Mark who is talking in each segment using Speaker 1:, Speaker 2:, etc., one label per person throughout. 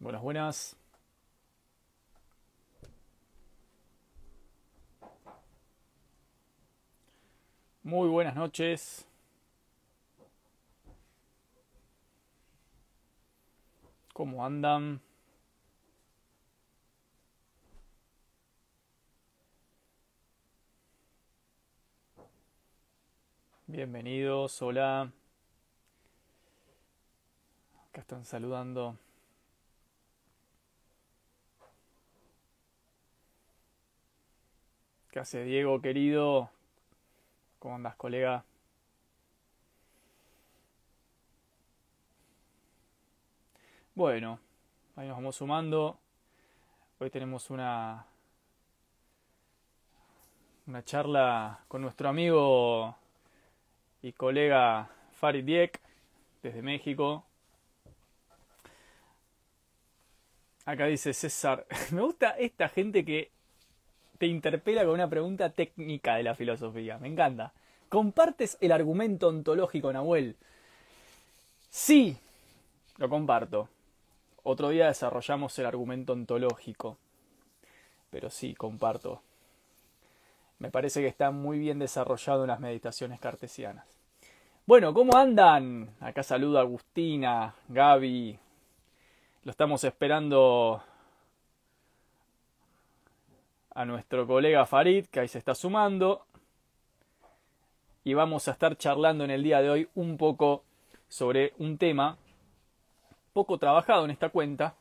Speaker 1: Buenas, buenas. Muy buenas noches. ¿Cómo andan? Bienvenidos, hola. Acá están saludando. ¿Qué hace Diego, querido? ¿Cómo andas, colega? Bueno, ahí nos vamos sumando. Hoy tenemos una una charla con nuestro amigo y colega Farid Diek desde México. Acá dice César, me gusta esta gente que te interpela con una pregunta técnica de la filosofía. Me encanta. ¿Compartes el argumento ontológico, Nahuel? Sí, lo comparto. Otro día desarrollamos el argumento ontológico. Pero sí, comparto. Me parece que está muy bien desarrollado en las meditaciones cartesianas. Bueno, ¿cómo andan? Acá saludo a Agustina, Gaby. Lo estamos esperando a nuestro colega Farid, que ahí se está sumando. Y vamos a estar charlando en el día de hoy un poco sobre un tema poco trabajado en esta cuenta,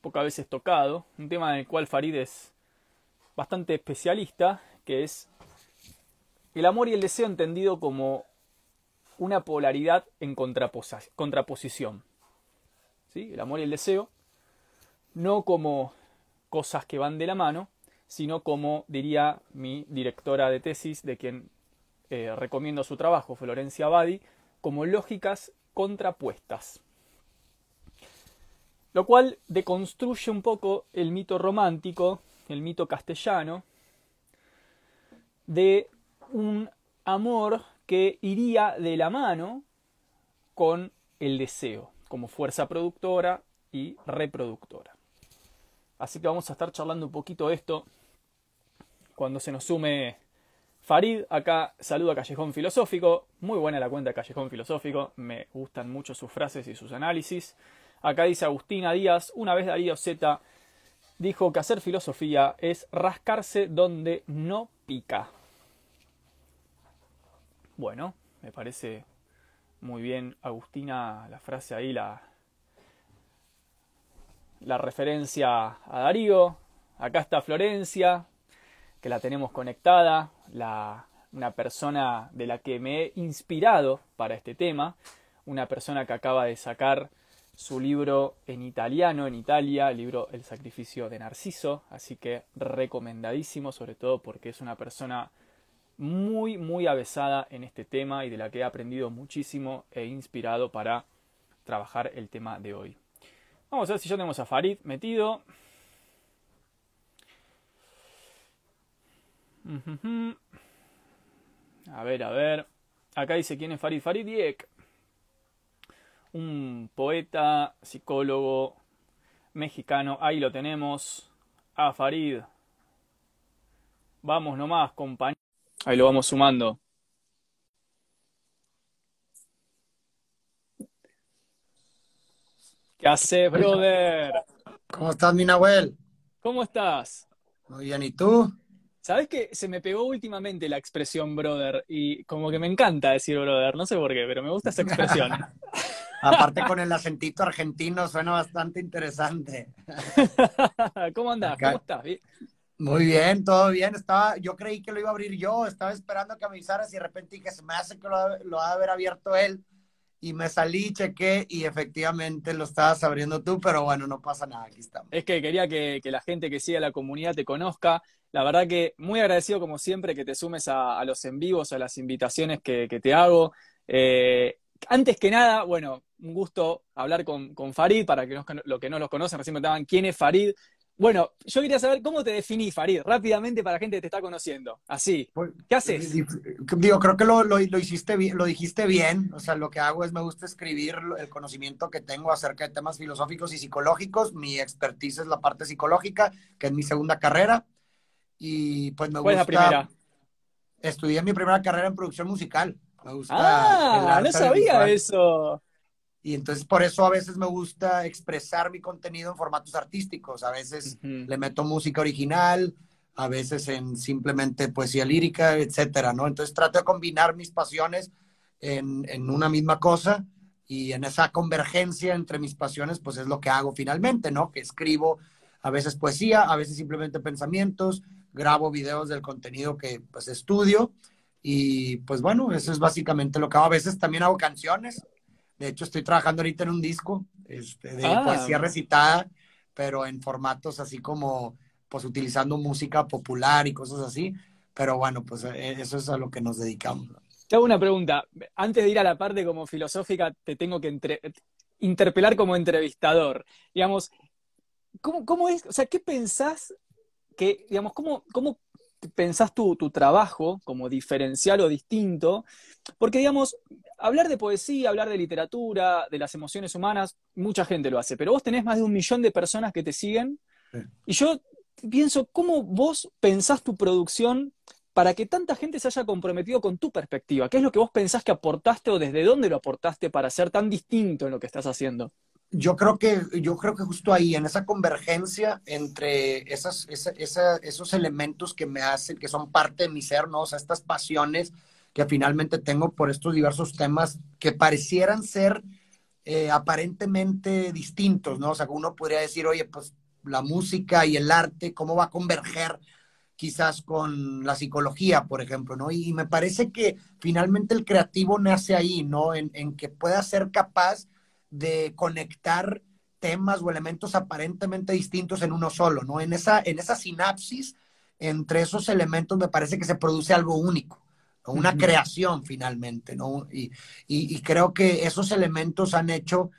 Speaker 1: pocas veces tocado, un tema en el cual Farid es bastante especialista, que es el amor y el deseo entendido como una polaridad en contraposición. ¿Sí? El amor y el deseo, no como cosas que van de la mano, sino como diría mi directora de tesis, de quien eh, recomiendo su trabajo, Florencia Abadi, como lógicas contrapuestas. Lo cual deconstruye un poco el mito romántico, el mito castellano, de un amor que iría de la mano con el deseo, como fuerza productora y reproductora. Así que vamos a estar charlando un poquito esto cuando se nos sume Farid, acá saluda Callejón Filosófico, muy buena la cuenta de Callejón Filosófico, me gustan mucho sus frases y sus análisis. Acá dice Agustina Díaz, una vez Darío Z dijo que hacer filosofía es rascarse donde no pica. Bueno, me parece muy bien Agustina la frase ahí, la, la referencia a Darío. Acá está Florencia, que la tenemos conectada, la, una persona de la que me he inspirado para este tema, una persona que acaba de sacar su libro en italiano, en Italia, el libro El sacrificio de Narciso, así que recomendadísimo, sobre todo porque es una persona muy, muy avesada en este tema y de la que he aprendido muchísimo e inspirado para trabajar el tema de hoy. Vamos a ver si ya tenemos a Farid metido. A ver, a ver. Acá dice quién es Farid. Farid Diek. Un poeta, psicólogo mexicano. Ahí lo tenemos. A Farid. Vamos nomás, compañero. Ahí lo vamos sumando. ¿Qué haces, brother?
Speaker 2: ¿Cómo estás, mi Nahuel?
Speaker 1: ¿Cómo estás?
Speaker 2: Muy bien, ¿y tú?
Speaker 1: ¿Sabes que se me pegó últimamente la expresión brother? Y como que me encanta decir brother, no sé por qué, pero me gusta esa expresión.
Speaker 2: Aparte con el acentito argentino suena bastante interesante.
Speaker 1: ¿Cómo andás? ¿Cómo estás?
Speaker 2: Muy bien, todo bien. Estaba, yo creí que lo iba a abrir yo, estaba esperando que avisaras y de repente dije, se me hace que lo, lo ha de haber abierto él. Y me salí, chequé y efectivamente lo estabas abriendo tú, pero bueno, no pasa nada, aquí estamos.
Speaker 1: Es que quería que, que la gente que sigue la comunidad te conozca la verdad que muy agradecido como siempre que te sumes a, los en vivos, a las invitaciones que, te hago. Eh, antes que nada, bueno, un gusto hablar con, Farid, para que los que no los conocen, recién me quién es Farid. Bueno, yo quería saber cómo te definís, Farid, rápidamente para la gente que te está conociendo. Así.
Speaker 2: Pues,
Speaker 1: ¿Qué haces?
Speaker 2: Digo, creo que lo, lo, hiciste bien, lo dijiste bien. O sea, lo que hago es me gusta escribir el conocimiento que tengo acerca de temas filosóficos y psicológicos. Mi expertise es la parte psicológica, que es mi segunda carrera. Y pues me
Speaker 1: ¿Cuál
Speaker 2: gusta.
Speaker 1: es la primera?
Speaker 2: Estudié mi primera carrera en producción musical. Me gusta.
Speaker 1: Ah, no sabía eso.
Speaker 2: Y entonces por eso a veces me gusta expresar mi contenido en formatos artísticos. A veces le meto música original, a veces en simplemente poesía lírica, etcétera, ¿no? Entonces trato de combinar mis pasiones en, en, una misma cosa y en esa convergencia entre mis pasiones, pues es lo que hago finalmente, ¿no? Que escribo a veces poesía, a veces simplemente pensamientos, grabo videos del contenido que pues estudio y pues bueno, eso es básicamente lo que hago. A veces también hago canciones de hecho, estoy trabajando ahorita en un disco este, de
Speaker 1: Ah.
Speaker 2: poesía recitada, pero en formatos así como, pues utilizando música popular y cosas así. Pero bueno, pues eh, eso es a lo que nos dedicamos.
Speaker 1: Te hago una pregunta. Antes de ir a la parte como filosófica, te tengo que entre- interpelar como entrevistador. Digamos, ¿cómo, cómo es? O sea, ¿qué pensás que, digamos, cómo, cómo pensás tu, tu trabajo como diferencial o distinto? Porque, digamos, hablar de poesía, hablar de literatura, de las emociones humanas, mucha gente lo hace, pero vos tenés más de un millón de personas que te siguen
Speaker 2: Sí.
Speaker 1: y yo pienso, ¿cómo vos pensás tu producción para que tanta gente se haya comprometido con tu perspectiva? ¿Qué es lo que vos pensás que aportaste o desde dónde lo aportaste para ser tan distinto en lo que estás haciendo?
Speaker 2: Yo creo que, yo creo que justo ahí, en esa convergencia entre esas, esa- esa- esos elementos que me hacen, que son parte de mi ser, ¿no? O sea, estas pasiones que finalmente tengo por estos diversos temas que parecieran ser eh, aparentemente distintos, ¿no? O sea, uno podría decir, oye, pues la música y el arte, ¿cómo va a converger quizás con la psicología, por ejemplo, ¿no? Y, me parece que finalmente el creativo nace ahí, ¿no? En, en que pueda ser capaz de conectar temas o elementos aparentemente distintos en uno solo, ¿no? En esa, en esa sinapsis entre esos elementos me parece que se produce algo único, ¿no? una creación finalmente, ¿no? Y, y, y creo que esos elementos han hecho,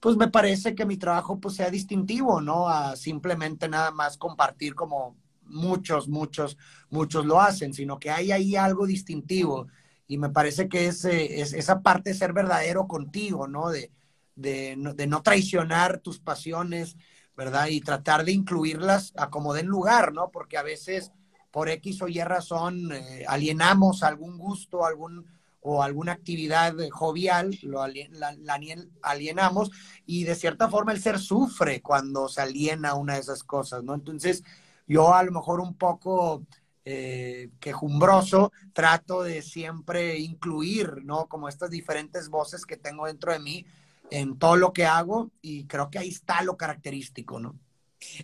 Speaker 2: pues me parece que mi trabajo pues sea distintivo, ¿no? A simplemente nada más compartir como muchos, muchos, muchos lo hacen, sino que hay ahí algo distintivo. Y me parece que es, es esa parte de ser verdadero contigo, ¿no? De, de, no- de no traicionar tus pasiones, ¿verdad? Y tratar de incluirlas a como den lugar, ¿no? Porque a veces por X o Y razón eh, alienamos algún gusto, algún o alguna actividad eh, jovial, lo alien- la, la alien- alienamos y de cierta forma el ser sufre cuando se aliena una de esas cosas, ¿no? Entonces yo a lo mejor un poco eh, quejumbroso trato de siempre incluir, ¿no? Como estas diferentes voces que tengo dentro de mí en todo lo que hago y creo que ahí está lo característico, ¿no?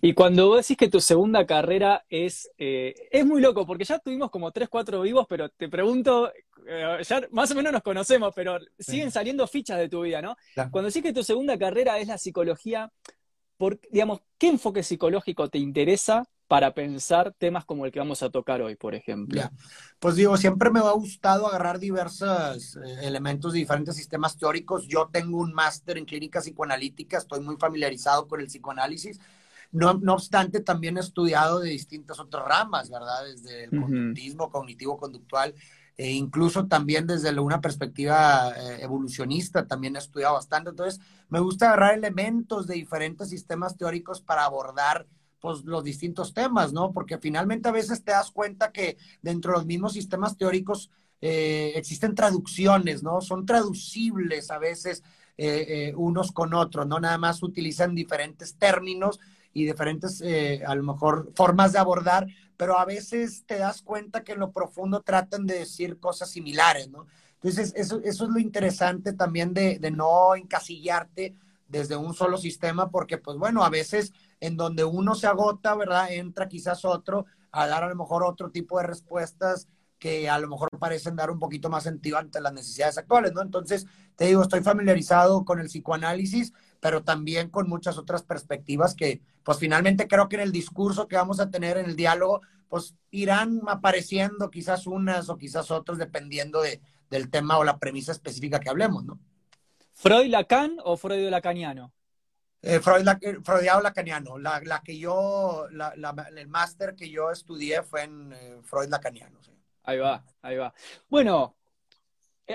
Speaker 1: Y cuando vos decís que tu segunda carrera es, eh, es muy loco, porque ya tuvimos como tres, cuatro vivos, pero te pregunto, eh, ya más o menos nos conocemos, pero siguen saliendo fichas de tu vida, ¿no?
Speaker 2: Claro.
Speaker 1: Cuando decís que tu segunda carrera es la psicología, por, digamos, ¿qué enfoque psicológico te interesa para pensar temas como el que vamos a tocar hoy, por ejemplo?
Speaker 2: Ya. Pues digo, siempre me ha gustado agarrar diversos eh, elementos de diferentes sistemas teóricos. Yo tengo un máster en clínica psicoanalítica, estoy muy familiarizado con el psicoanálisis. No, no obstante, también he estudiado de distintas otras ramas, ¿verdad? Desde el conductismo, cognitivo-conductual, e incluso también desde una perspectiva eh, evolucionista, también he estudiado bastante. Entonces, me gusta agarrar elementos de diferentes sistemas teóricos para abordar pues, los distintos temas, ¿no? Porque finalmente a veces te das cuenta que dentro de los mismos sistemas teóricos eh, existen traducciones, ¿no? Son traducibles a veces eh, eh, unos con otros, ¿no? Nada más utilizan diferentes términos y diferentes, a lo mejor, formas de abordar, pero a veces te das cuenta que en lo profundo tratan de decir cosas similares, ¿no? Entonces, eso, es lo interesante también de no encasillarte desde un solo sistema, porque, pues bueno, a veces en donde uno se agota, ¿verdad? Entra quizás otro a dar a lo mejor otro tipo de respuestas que a lo mejor parecen dar un poquito más sentido ante las necesidades actuales, ¿no? Entonces, te digo, estoy familiarizado con el psicoanálisis, pero también con muchas otras perspectivas que, pues finalmente creo que en el discurso que vamos a tener, en el diálogo, pues irán apareciendo quizás unas o quizás otras, dependiendo de, del tema o la premisa específica que hablemos, ¿no?
Speaker 1: ¿Freud Lacan o Freud lacaniano?
Speaker 2: Eh, Freud, eh, Freudiano lacaniano. La, la que yo, el máster que yo estudié fue en eh, Freud lacaniano.
Speaker 1: Ahí va, ahí va. Bueno,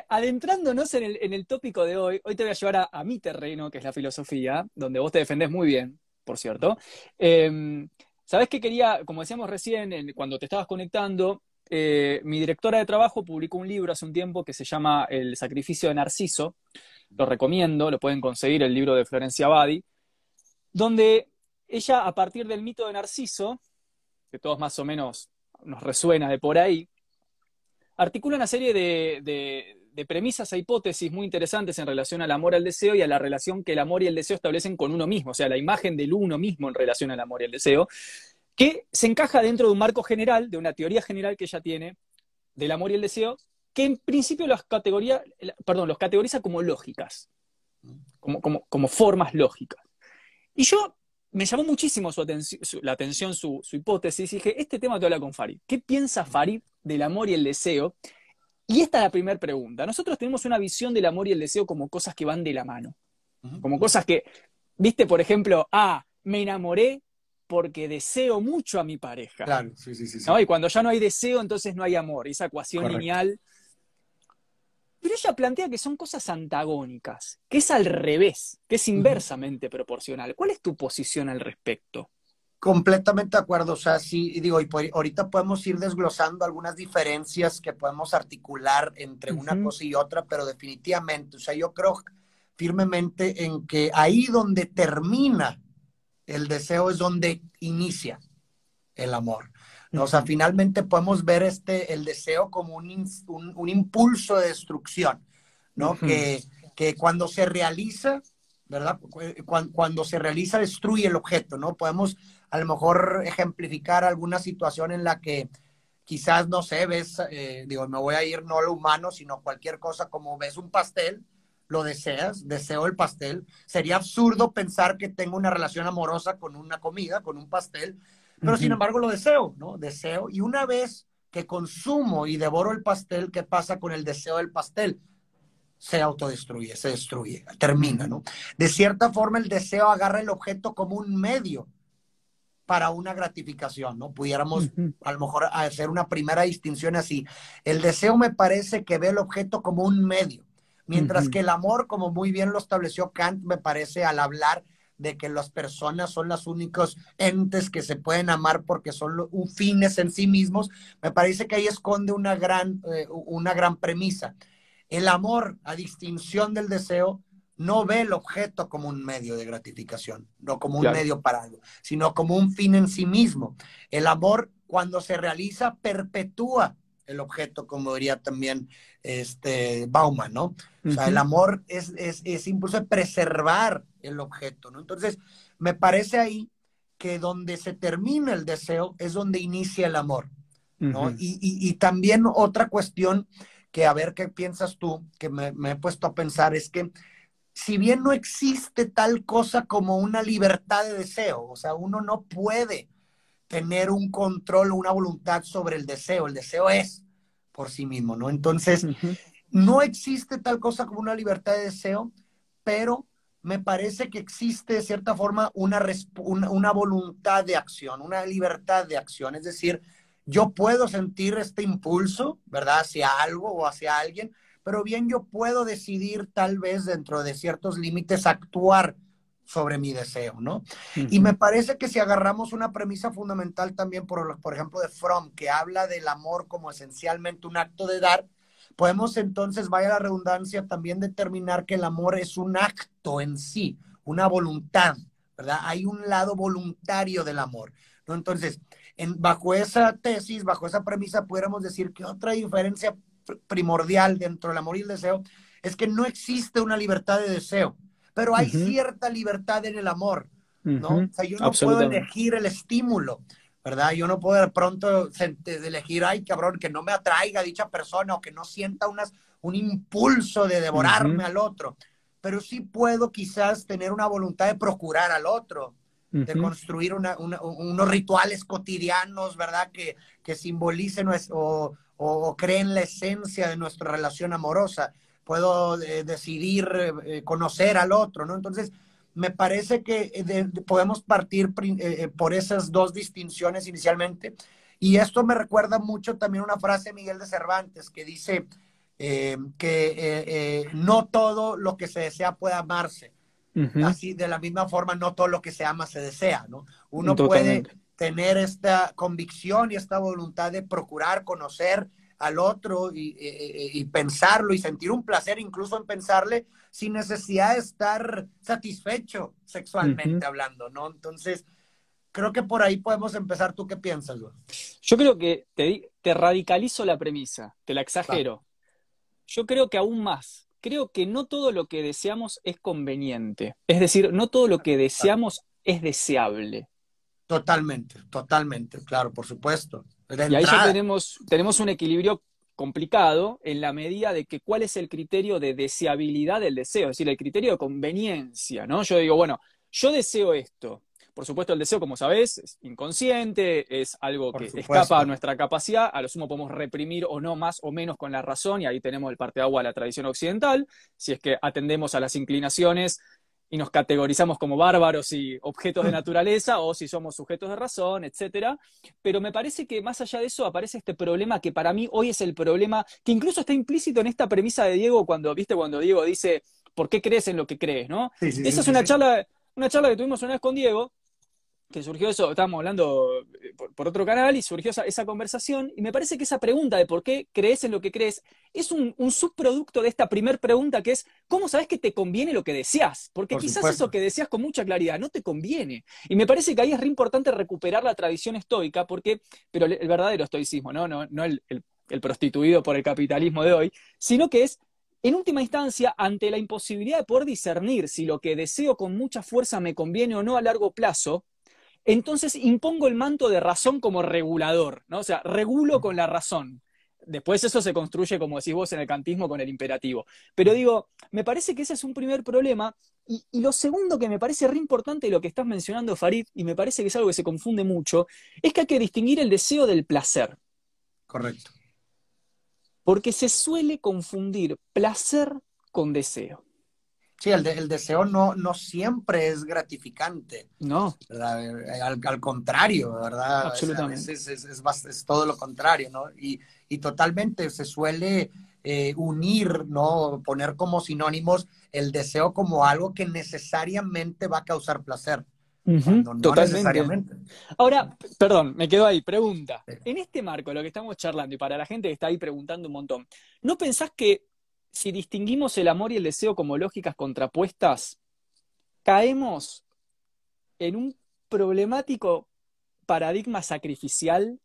Speaker 1: adentrándonos en el, en el, tópico de hoy, hoy te voy a llevar a, mi terreno, que es la filosofía, donde vos te defendés muy bien, por cierto. Em, Sabes que quería, como decíamos recién, cuando te estabas conectando, mi directora de trabajo publicó un libro hace un tiempo que se llama El sacrificio de Narciso. Lo recomiendo, lo pueden conseguir, el libro de Florencia Badi donde ella, a partir del mito de Narciso, que todos más o menos nos resuena de por ahí, articula una serie de, premisas e hipótesis muy interesantes en relación al amor, al deseo y a la relación que el amor y el deseo establecen con uno mismo, o sea, la imagen del uno mismo en relación al amor y el deseo, que se encaja dentro de un marco general, de una teoría general que ella tiene del amor y el deseo, que en principio los, perdón, los categoriza como lógicas, como formas lógicas. Y yo me llamó muchísimo su atención, la atención su, hipótesis y dije, este tema te habla con Farid. ¿Qué piensa Farid del amor y el deseo? Y esta es la primera pregunta. Nosotros tenemos una visión del amor y el deseo como cosas que van de la mano. Como cosas que, viste, por ejemplo, ah, me enamoré porque deseo mucho a mi pareja.
Speaker 2: Claro, sí, sí, sí.
Speaker 1: Y cuando ya no hay deseo, entonces no hay amor. Esa ecuación lineal pero ella plantea que son cosas antagónicas, que es al revés, que es inversamente proporcional. ¿Cuál es tu posición al respecto?
Speaker 2: Completamente de acuerdo. O sea, sí, digo, y ahorita podemos ir desglosando algunas diferencias que podemos articular entre una cosa y otra, pero definitivamente, o sea, yo creo firmemente en que ahí donde termina el deseo es donde inicia el amor. O sea, finalmente podemos ver este, el deseo como un, un, impulso de destrucción, ¿no? que, que, cuando se realiza, ¿verdad? Cuando, cuando, se realiza, destruye el objeto, ¿no? Podemos a lo mejor ejemplificar alguna situación en la que quizás, no sé, ves, eh, digo, me voy a ir no a lo humano, sino cualquier cosa, como ves un pastel, lo deseas, deseo el pastel. Sería absurdo pensar que tengo una relación amorosa con una comida, con un pastel, pero sin embargo lo deseo, ¿no? Deseo. Y una vez que consumo y devoro el pastel, ¿qué pasa con el deseo del pastel? Se autodestruye, se destruye, termina, ¿no? De cierta forma el deseo agarra el objeto como un medio para una gratificación, ¿no? Pudiéramos a lo mejor hacer una primera distinción así. El deseo me parece que ve el objeto como un medio, mientras que el amor, como muy bien lo estableció Kant, me parece al hablar de que las personas son los únicos entes que se pueden amar porque son fines en sí mismos, me parece que ahí esconde una gran, eh, una gran premisa. El amor, a distinción del deseo, no ve el objeto como un medio de gratificación, no como un medio para algo, sino como un fin en sí mismo. El amor, cuando se realiza, perpetúa el objeto, como diría también este Bauman, ¿no? O sea, el amor es, es, es impulso de preservar el objeto, ¿no? Entonces, me parece ahí que donde se termina el deseo es donde inicia el amor, ¿no? y, y, también otra cuestión que a ver qué piensas tú, que me, me he puesto a pensar, es que si bien no existe tal cosa como una libertad de deseo, o sea, uno no puede tener un control o una voluntad sobre el deseo, el deseo es por sí mismo, ¿no? Entonces, no existe tal cosa como una libertad de deseo, pero me parece que existe de cierta forma una, una, voluntad de acción, una libertad de acción. Es decir, yo puedo sentir este impulso, ¿verdad?, hacia algo o hacia alguien, pero bien yo puedo decidir tal vez dentro de ciertos límites actuar sobre mi deseo, ¿no? Y me parece que si agarramos una premisa fundamental también, por, por ejemplo, de Fromm, que habla del amor como esencialmente un acto de dar, podemos entonces, vaya la redundancia, también determinar que el amor es un acto en sí, una voluntad, ¿verdad? Hay un lado voluntario del amor, ¿no? Entonces, en, bajo esa tesis, bajo esa premisa, pudiéramos decir que otra diferencia primordial dentro del amor y el deseo es que no existe una libertad de deseo, pero hay cierta libertad en el amor, ¿no? O sea, yo no puedo elegir el estímulo. ¿Verdad? Yo no puedo de pronto elegir, ay, cabrón, que no me atraiga dicha persona o que no sienta unas, un impulso de devorarme al otro, pero sí puedo quizás tener una voluntad de procurar al otro, de construir unos rituales cotidianos, ¿verdad? Que, que simbolicen o, o, creen la esencia de nuestra relación amorosa. Puedo eh, decidir eh, conocer al otro, ¿no? Entonces, me parece que eh, podemos partir eh, por esas dos distinciones inicialmente. Y esto me recuerda mucho también una frase de Miguel de Cervantes que dice que no todo lo que se desea puede amarse. Así, de la misma forma, no todo lo que se ama se desea, ¿no? Uno puede tener esta convicción y esta voluntad de procurar conocer al otro y, pensarlo y sentir un placer incluso en pensarle sin necesidad de estar satisfecho sexualmente hablando, ¿no? Entonces, creo que por ahí podemos empezar. ¿Tú qué piensas,
Speaker 1: Yo creo que te, te radicalizo la premisa, te la exagero. Yo creo que aún más, creo que no todo lo que deseamos es conveniente. Es decir, no todo lo que deseamos es deseable.
Speaker 2: Totalmente, totalmente, claro, por supuesto.
Speaker 1: y ahí ya tenemos, tenemos un equilibrio complicado en la medida de que cuál es el criterio de deseabilidad del deseo, es decir, el criterio de conveniencia, ¿no? Yo digo, bueno, yo deseo esto. Por supuesto, el deseo, como sabés, es inconsciente, es algo que escapa a nuestra capacidad, a lo sumo podemos reprimir o no más o menos con la razón, y ahí tenemos el parte de agua de la tradición occidental, si es que atendemos a las inclinaciones y nos categorizamos como bárbaros y objetos de naturaleza o si somos sujetos de razón, etcétera. Pero me parece que más allá de eso aparece este problema que para mí hoy es el problema que incluso está implícito en esta premisa de Diego cuando viste cuando Diego dice ¿por qué crees en lo que crees, no? Esa es una charla una charla que tuvimos una vez con Diego que surgió eso, estábamos hablando eh, por, otro canal y surgió esa, conversación, y me parece que esa pregunta de por qué crees en lo que crees es un, subproducto de esta primer pregunta que es, ¿cómo sabes que te conviene lo que deseas? Porque quizás eso que deseas con mucha claridad no te conviene. Y me parece que ahí es re importante recuperar la tradición estoica, porque, pero el, verdadero estoicismo, no, no, no el, el prostituido por el capitalismo de hoy, sino que es en última instancia, ante la imposibilidad de poder discernir si lo que deseo con mucha fuerza me conviene o no a largo plazo, entonces impongo el manto de razón como regulador, ¿no? O sea, regulo con la razón. Después eso se construye, como decís vos, en el cantismo con el imperativo. Pero digo, me parece que ese es un primer problema. Y, lo segundo que me parece re importante de lo que estás mencionando, Farid, y me parece que es algo que se confunde mucho, es que hay que distinguir el deseo del placer.
Speaker 2: Correcto.
Speaker 1: Porque se suele confundir placer con deseo.
Speaker 2: Sí, el, deseo no, no siempre es gratificante.
Speaker 1: No.
Speaker 2: Al, contrario, ¿verdad?
Speaker 1: Absolutamente.
Speaker 2: Es, es, todo lo contrario, ¿no? Y, totalmente se suele eh, unir, ¿no? Poner como sinónimos el deseo como algo que necesariamente va a causar placer.
Speaker 1: totalmente. Ahora, perdón, me quedo ahí. Pregunta. En este marco, lo que estamos charlando, y para la gente que está ahí preguntando un montón, ¿no pensás que si distinguimos el amor y el deseo como lógicas contrapuestas, caemos en un problemático paradigma sacrificial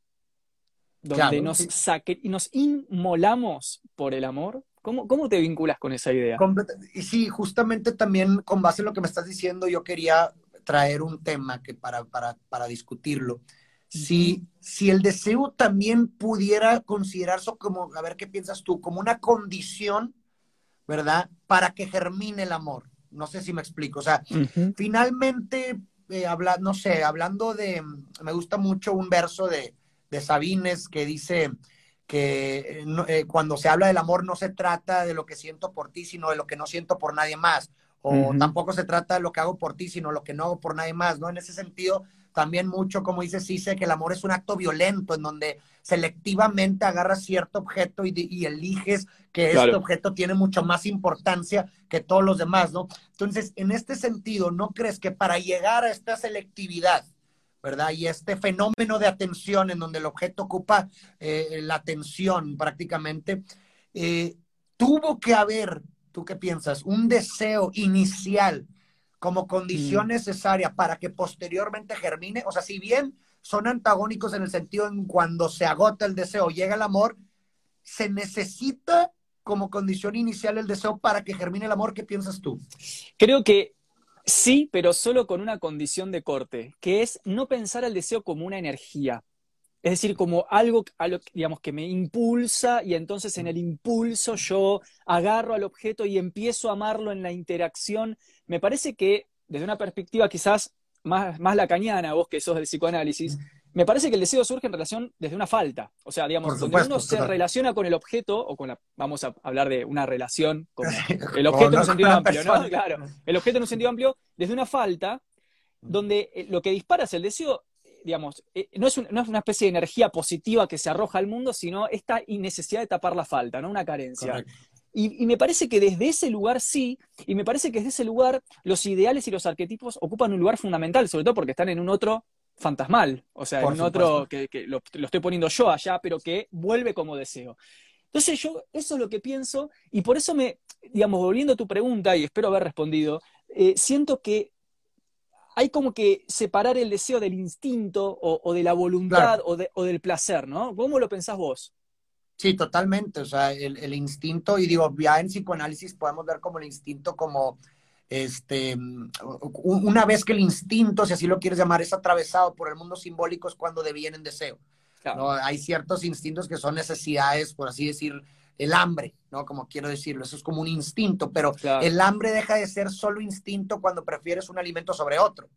Speaker 1: donde nos, nos inmolamos por el amor. ¿Cómo, ¿Cómo, te vinculas con esa idea?
Speaker 2: Y sí, justamente también con base en lo que me estás diciendo, yo quería traer un tema que para, para, para discutirlo. Si, si el deseo también pudiera considerarse como, a ver qué piensas tú, como una condición ¿verdad? Para que germine el amor. No sé si me explico. O sea, finalmente, eh, habla, no sé, hablando de, me gusta mucho un verso de, de Sabines que dice que eh, cuando se habla del amor no se trata de lo que siento por ti, sino de lo que no siento por nadie más. O tampoco se trata de lo que hago por ti, sino lo que no hago por nadie más, ¿no? En ese sentido, también mucho, como dice Cise, que el amor es un acto violento en donde selectivamente agarras cierto objeto y, eliges que este objeto tiene mucho más importancia que todos los demás, ¿no? Entonces, en este sentido, ¿no crees que para llegar a esta selectividad, ¿verdad? Y este fenómeno de atención en donde el objeto ocupa eh, la atención prácticamente, eh, tuvo que haber, ¿tú qué piensas? Un deseo inicial como condición mm. necesaria para que posteriormente germine. O sea, si bien son antagónicos en el sentido en cuando se agota el deseo, llega el amor, se necesita como condición inicial el deseo para que germine el amor. ¿Qué piensas tú?
Speaker 1: Creo que sí, pero solo con una condición de corte, que es no pensar el deseo como una energía. Es decir, como algo, digamos, que me impulsa y entonces en el impulso yo agarro al objeto y empiezo a amarlo en la interacción. Me parece que desde una perspectiva quizás más, más lacaniana, vos que sos del psicoanálisis, me parece que el deseo surge en relación desde una falta. O sea, digamos, donde uno se relaciona con el objeto, o con la, vamos a hablar de una relación con el objeto en un sentido amplio, ¿no? Claro, el objeto en un sentido amplio, desde una falta, donde eh, lo que dispara es el deseo, digamos, eh, no, es no es una especie de energía positiva que se arroja al mundo, sino esta necesidad de tapar la falta, ¿no? Una carencia. Y, me parece que desde ese lugar sí, y me parece que desde ese lugar los ideales y los arquetipos ocupan un lugar fundamental, sobre todo porque están en un otro fantasmal, o sea, en otro que, lo, estoy poniendo yo allá, pero que vuelve como deseo. Entonces yo eso es lo que pienso y por eso me, digamos, volviendo a tu pregunta, y espero haber respondido, eh, siento que hay como que separar el deseo del instinto o, de la voluntad o, o, del placer, ¿no? ¿Cómo lo pensás vos?
Speaker 2: Sí, totalmente. O sea, el, el, instinto, y digo, ya en psicoanálisis podemos ver como el instinto como, este, una vez que el instinto, si así lo quieres llamar, es atravesado por el mundo simbólico, es cuando deviene en deseo. ¿no? Hay ciertos instintos que son necesidades, por así decir, el hambre, ¿no? Como quiero decirlo, eso es como un instinto, pero el hambre deja de ser solo instinto cuando prefieres un alimento sobre otro.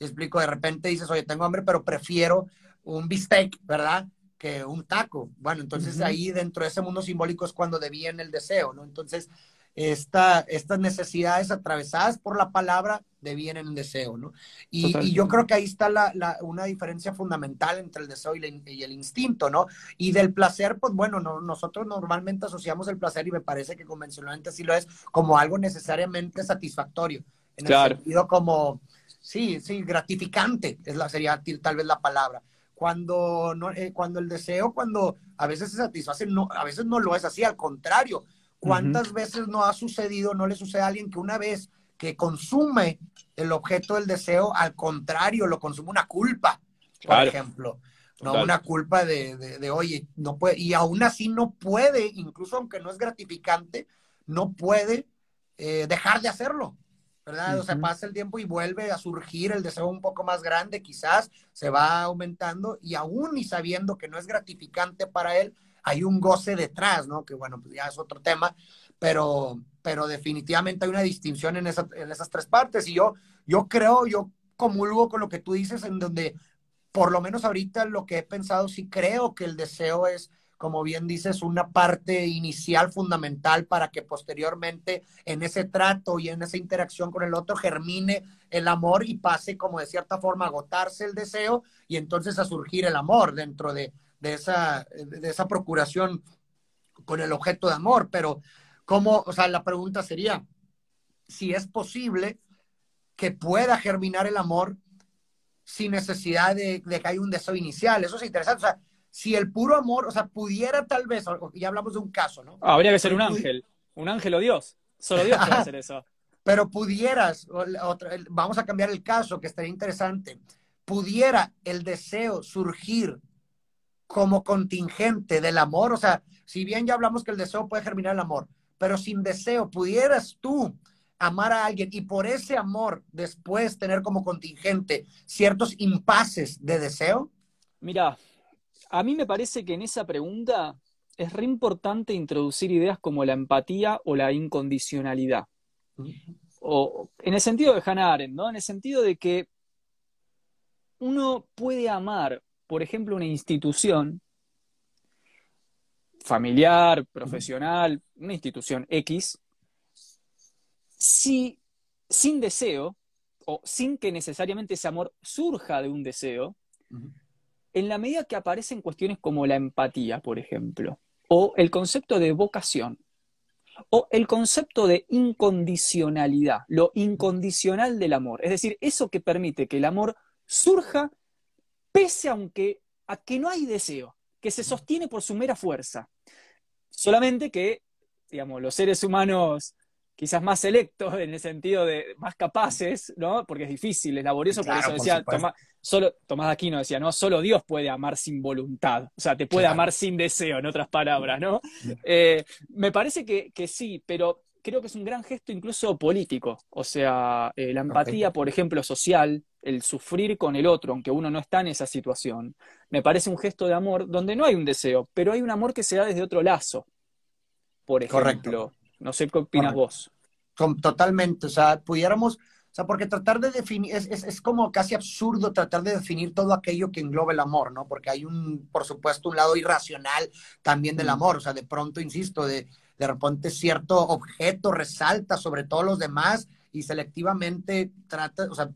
Speaker 2: explico? De repente dices, oye, tengo hambre, pero prefiero un bistec, ¿verdad? que un taco. Bueno, entonces ahí dentro de ese mundo simbólico es cuando deviene el deseo, ¿no? Entonces, esta, estas necesidades atravesadas por la palabra devienen en deseo, ¿no? Y, yo creo que ahí está la, una diferencia fundamental entre el deseo y, el instinto, ¿no? Y del placer, pues bueno, no, nosotros normalmente asociamos el placer y me parece que convencionalmente así lo es, como algo necesariamente satisfactorio. En el sentido como, sí, sí, gratificante, es la, sería tal vez la palabra cuando, no, eh, cuando el deseo, cuando a veces se satisface, no, a veces no lo es así, al contrario. ¿Cuántas veces no ha sucedido, no le sucede a alguien que una vez que consume el objeto del deseo, al contrario, lo consume una culpa, por ejemplo? ¿no? Una culpa de, de, oye, no puede, y aún así no puede, incluso aunque no es gratificante, no puede eh, dejar de hacerlo. ¿verdad? O sea, pasa el tiempo y vuelve a surgir el deseo un poco más grande, quizás se va aumentando y aún y sabiendo que no es gratificante para él, hay un goce detrás, ¿no? Que bueno, pues ya es otro tema, pero, pero definitivamente hay una distinción en, esas tres partes y yo, yo creo, yo comulgo con lo que tú dices en donde por lo menos ahorita lo que he pensado, sí creo que el deseo es como bien dices, una parte inicial fundamental para que posteriormente en ese trato y en esa interacción con el otro germine el amor y pase como de cierta forma a agotarse el deseo y entonces a surgir el amor dentro de, esa, de esa procuración con el objeto de amor. Pero, ¿cómo? O sea, la pregunta sería, si es posible que pueda germinar el amor sin necesidad de, de que haya un deseo inicial. Eso es interesante. O sea, si el puro amor, o sea, pudiera tal vez, ya hablamos de un caso, ¿no?
Speaker 1: habría que ser un ángel, un ángel o Dios. Solo Dios puede hacer eso.
Speaker 2: Pero pudieras, vamos a cambiar el caso, que estaría interesante. Pudiera el deseo surgir como contingente del amor, o sea, si bien ya hablamos que el deseo puede germinar el amor, pero sin deseo, pudieras tú amar a alguien y por ese amor después tener como contingente ciertos impases de deseo?
Speaker 1: Mira, a mí me parece que en esa pregunta es re importante introducir ideas como la empatía o la incondicionalidad. O en el sentido de Hannah Arendt, ¿no? En el sentido de que uno puede amar, por ejemplo, una institución familiar, profesional, una institución X, si sin deseo, o sin que necesariamente ese amor surja de un deseo, en la medida que aparecen cuestiones como la empatía, por ejemplo, o el concepto de vocación, o el concepto de incondicionalidad, lo incondicional del amor, es decir, eso que permite que el amor surja pese aunque a que no hay deseo, que se sostiene por su mera fuerza. Solamente que, digamos, los seres humanos quizás más selectos en el sentido de más capaces, ¿no? Porque es difícil, es laborioso, por eso decía Tomás, solo, Tomás Aquino decía, ¿no? Solo Dios puede amar sin voluntad, o sea, te puede amar sin deseo, en otras palabras, ¿no? Eh, me parece que, sí, pero creo que es un gran gesto incluso político, o sea, eh, la empatía, por ejemplo, social, el sufrir con el otro, aunque uno no está en esa situación, me parece un gesto de amor donde no hay un deseo, pero hay un amor que se da desde otro lazo, por ejemplo. No sé qué opinas vos.
Speaker 2: totalmente, o sea, pudiéramos O sea, porque tratar de definir, es, es, es, como casi absurdo tratar de definir todo aquello que engloba el amor, ¿no? Porque hay un, por supuesto, un lado irracional también del amor. O sea, de pronto, insisto, de, de repente cierto objeto resalta sobre todos los demás y selectivamente trata, o sea,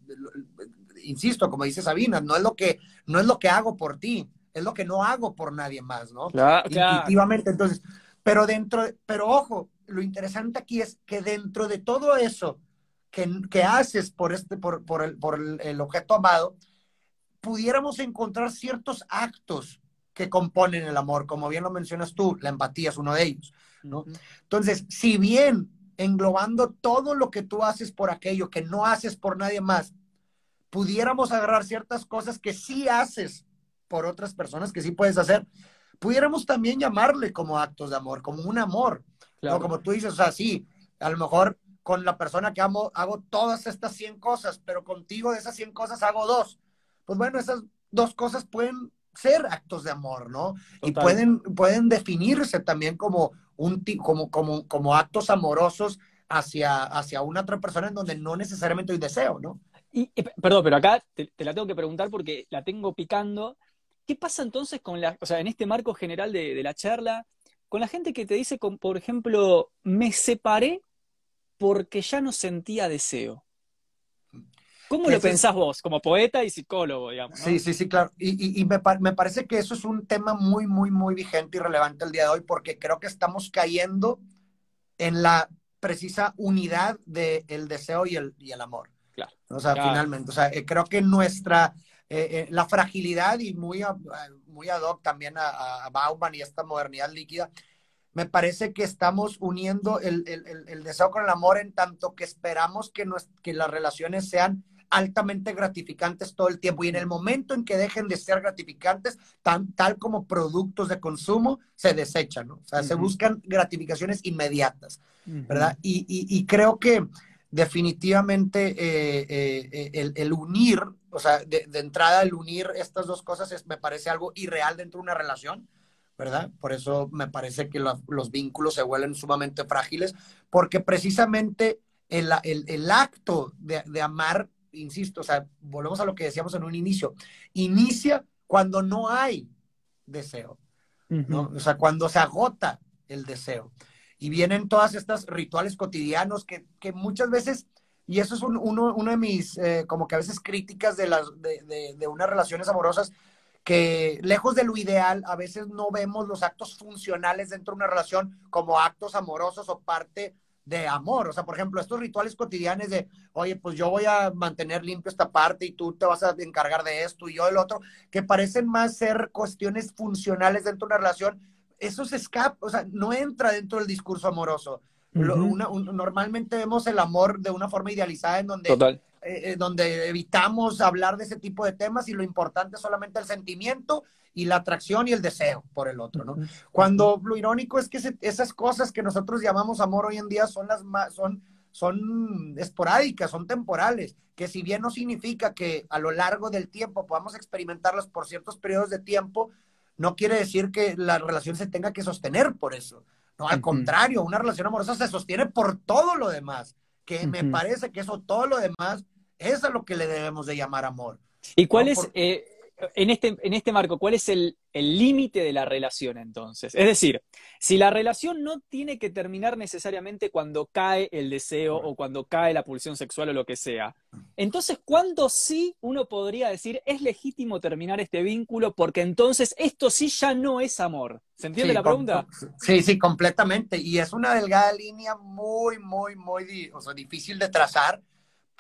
Speaker 2: insisto, como dice Sabina, no es lo que, no es lo que hago por ti, es lo que no hago por nadie más, ¿no?
Speaker 1: Claro,
Speaker 2: Intuitivamente, entonces, pero dentro, pero ojo, lo interesante aquí es que dentro de todo eso que, que haces por, este, por, por, el, por el, objeto amado, pudiéramos encontrar ciertos actos que componen el amor, como bien lo mencionas tú, la empatía es uno de ellos, ¿no? Entonces, si bien englobando todo lo que tú haces por aquello que no haces por nadie más, pudiéramos agarrar ciertas cosas que sí haces por otras personas, que sí puedes hacer, pudiéramos también llamarle como actos de amor, como un amor. Claro. ¿no? Como tú dices, o sea, sí, a lo mejor con la persona que amo hago todas estas 100 cosas, pero contigo de esas 100 cosas hago dos. Pues bueno, esas dos cosas pueden ser actos de amor, ¿no? Total. Y pueden, pueden definirse también como, como, como, como actos amorosos hacia, hacia una otra persona en donde no necesariamente hay deseo, ¿no?
Speaker 1: Y, perdón, pero acá te, te, la tengo que preguntar porque la tengo picando. ¿Qué pasa entonces con la, o sea, en este marco general de, de la charla, con la gente que te dice, con, por ejemplo, me separé porque ya no sentía deseo? ¿Cómo lo pensás es... vos, como poeta y psicólogo, digamos?
Speaker 2: ¿no? Sí, sí, sí, claro. Y, y, y me, me, parece que eso es un tema muy, muy, muy vigente y relevante el día de hoy, porque creo que estamos cayendo en la precisa unidad del de deseo y el, y el amor.
Speaker 1: Claro.
Speaker 2: O sea,
Speaker 1: claro.
Speaker 2: finalmente, o sea, eh, creo que nuestra, eh, eh, la fragilidad y muy, muy ad hoc también a, a, Bauman y esta modernidad líquida, me parece que estamos uniendo el, el, el, deseo con el amor en tanto que esperamos que, nos, que las relaciones sean altamente gratificantes todo el tiempo y en el momento en que dejen de ser gratificantes, tan, tal como productos de consumo, se desechan, ¿no? O sea, uh -huh. se buscan gratificaciones inmediatas, uh -huh. ¿verdad? Y, y, y, creo que definitivamente eh, eh, el, el, unir, o sea, de, de, entrada el unir estas dos cosas es, me parece algo irreal dentro de una relación, ¿verdad? Por eso me parece que lo, los vínculos se vuelven sumamente frágiles, porque precisamente el, el, el acto de, de, amar, insisto, o sea, volvemos a lo que decíamos en un inicio, inicia cuando no hay deseo, uh -huh. ¿no? O sea, cuando se agota el deseo y vienen todas estas rituales cotidianos que, que muchas veces, y eso es un, uno, uno, de mis, eh, como que a veces críticas de, las, de, de, de, unas relaciones amorosas, que lejos de lo ideal, a veces no vemos los actos funcionales dentro de una relación como actos amorosos o parte de amor. O sea, por ejemplo, estos rituales cotidianos de, oye, pues yo voy a mantener limpio esta parte y tú te vas a encargar de esto y yo del otro, que parecen más ser cuestiones funcionales dentro de una relación, eso se escapa, o sea, no entra dentro del discurso amoroso. Uh -huh. Lo, una, un, normalmente vemos el amor de una forma idealizada en donde, eh, eh, donde evitamos hablar de ese tipo de temas y lo importante es solamente el sentimiento y la atracción y el deseo por el otro, ¿no? Cuando lo irónico es que se, esas cosas que nosotros llamamos amor hoy en día son las más, son, son esporádicas, son temporales, que si bien no significa que a lo largo del tiempo podamos experimentarlas por ciertos periodos de tiempo, no quiere decir que la relación se tenga que sostener por eso. No, al uh -huh. contrario, una relación amorosa se sostiene por todo lo demás, que uh -huh. me parece que eso, todo lo demás, es a lo que le debemos de llamar amor.
Speaker 1: ¿Y cuál ¿no? es, por... eh, en, este, en este marco, cuál es el límite de la relación entonces? Es decir, si la relación no tiene que terminar necesariamente cuando cae el deseo o cuando cae la pulsión sexual o lo que sea, entonces, ¿cuándo sí uno podría decir es legítimo terminar este vínculo porque entonces esto sí ya no es amor? ¿Se entiende
Speaker 2: sí,
Speaker 1: la pregunta?
Speaker 2: Sí, sí, completamente. Y es una delgada línea muy, muy, muy o sea, difícil de trazar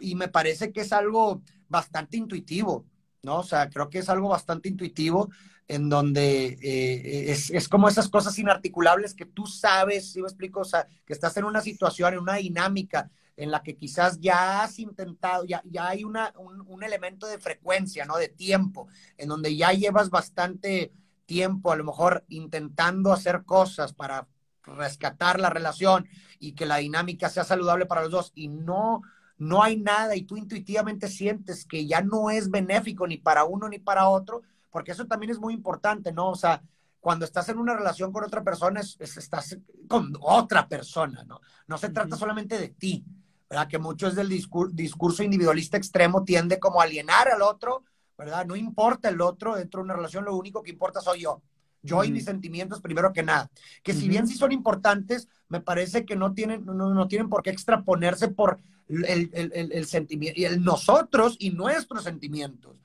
Speaker 2: y me parece que es algo bastante intuitivo. ¿no? O sea, creo que es algo bastante intuitivo en donde eh, es, es, como esas cosas inarticulables que tú sabes, si me explico? O sea, que estás en una situación, en una dinámica en la que quizás ya has intentado, ya, ya hay una, un, un, elemento de frecuencia, ¿no? De tiempo, en donde ya llevas bastante tiempo, a lo mejor intentando hacer cosas para rescatar la relación y que la dinámica sea saludable para los dos y no no hay nada y tú intuitivamente sientes que ya no es benéfico ni para uno ni para otro, porque eso también es muy importante, ¿no? O sea, cuando estás en una relación con otra persona, es, es, estás con otra persona, ¿no? No se trata uh -huh. solamente de ti. ¿verdad? Que mucho es del discurso individualista extremo, tiende como a alienar al otro, ¿verdad? No importa el otro dentro de una relación, lo único que importa soy yo. Yo y mis sentimientos primero que nada. Que si bien sí son importantes, me parece que no tienen, no, no tienen por qué extraponerse por el, sentimiento, y el nosotros y nuestros sentimientos.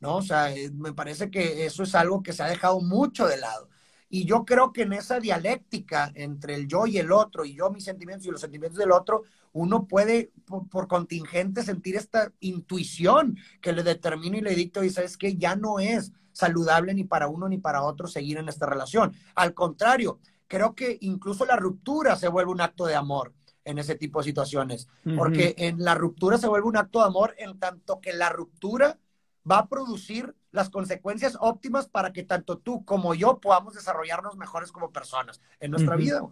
Speaker 2: ¿no? O sea, eh, me parece que eso es algo que se ha dejado mucho de lado. Y yo creo que en esa dialéctica entre el yo y el otro, y yo mis sentimientos y los sentimientos del otro, uno puede por, contingente sentir esta intuición que le determina y le dicta y sabes que ya no es saludable ni para uno ni para otro seguir en esta relación. Al contrario, creo que incluso la ruptura se vuelve un acto de amor en ese tipo de situaciones, porque en la ruptura se vuelve un acto de amor en tanto que la ruptura va a producir las consecuencias óptimas para que tanto tú como yo podamos desarrollarnos mejores como personas en nuestra vida.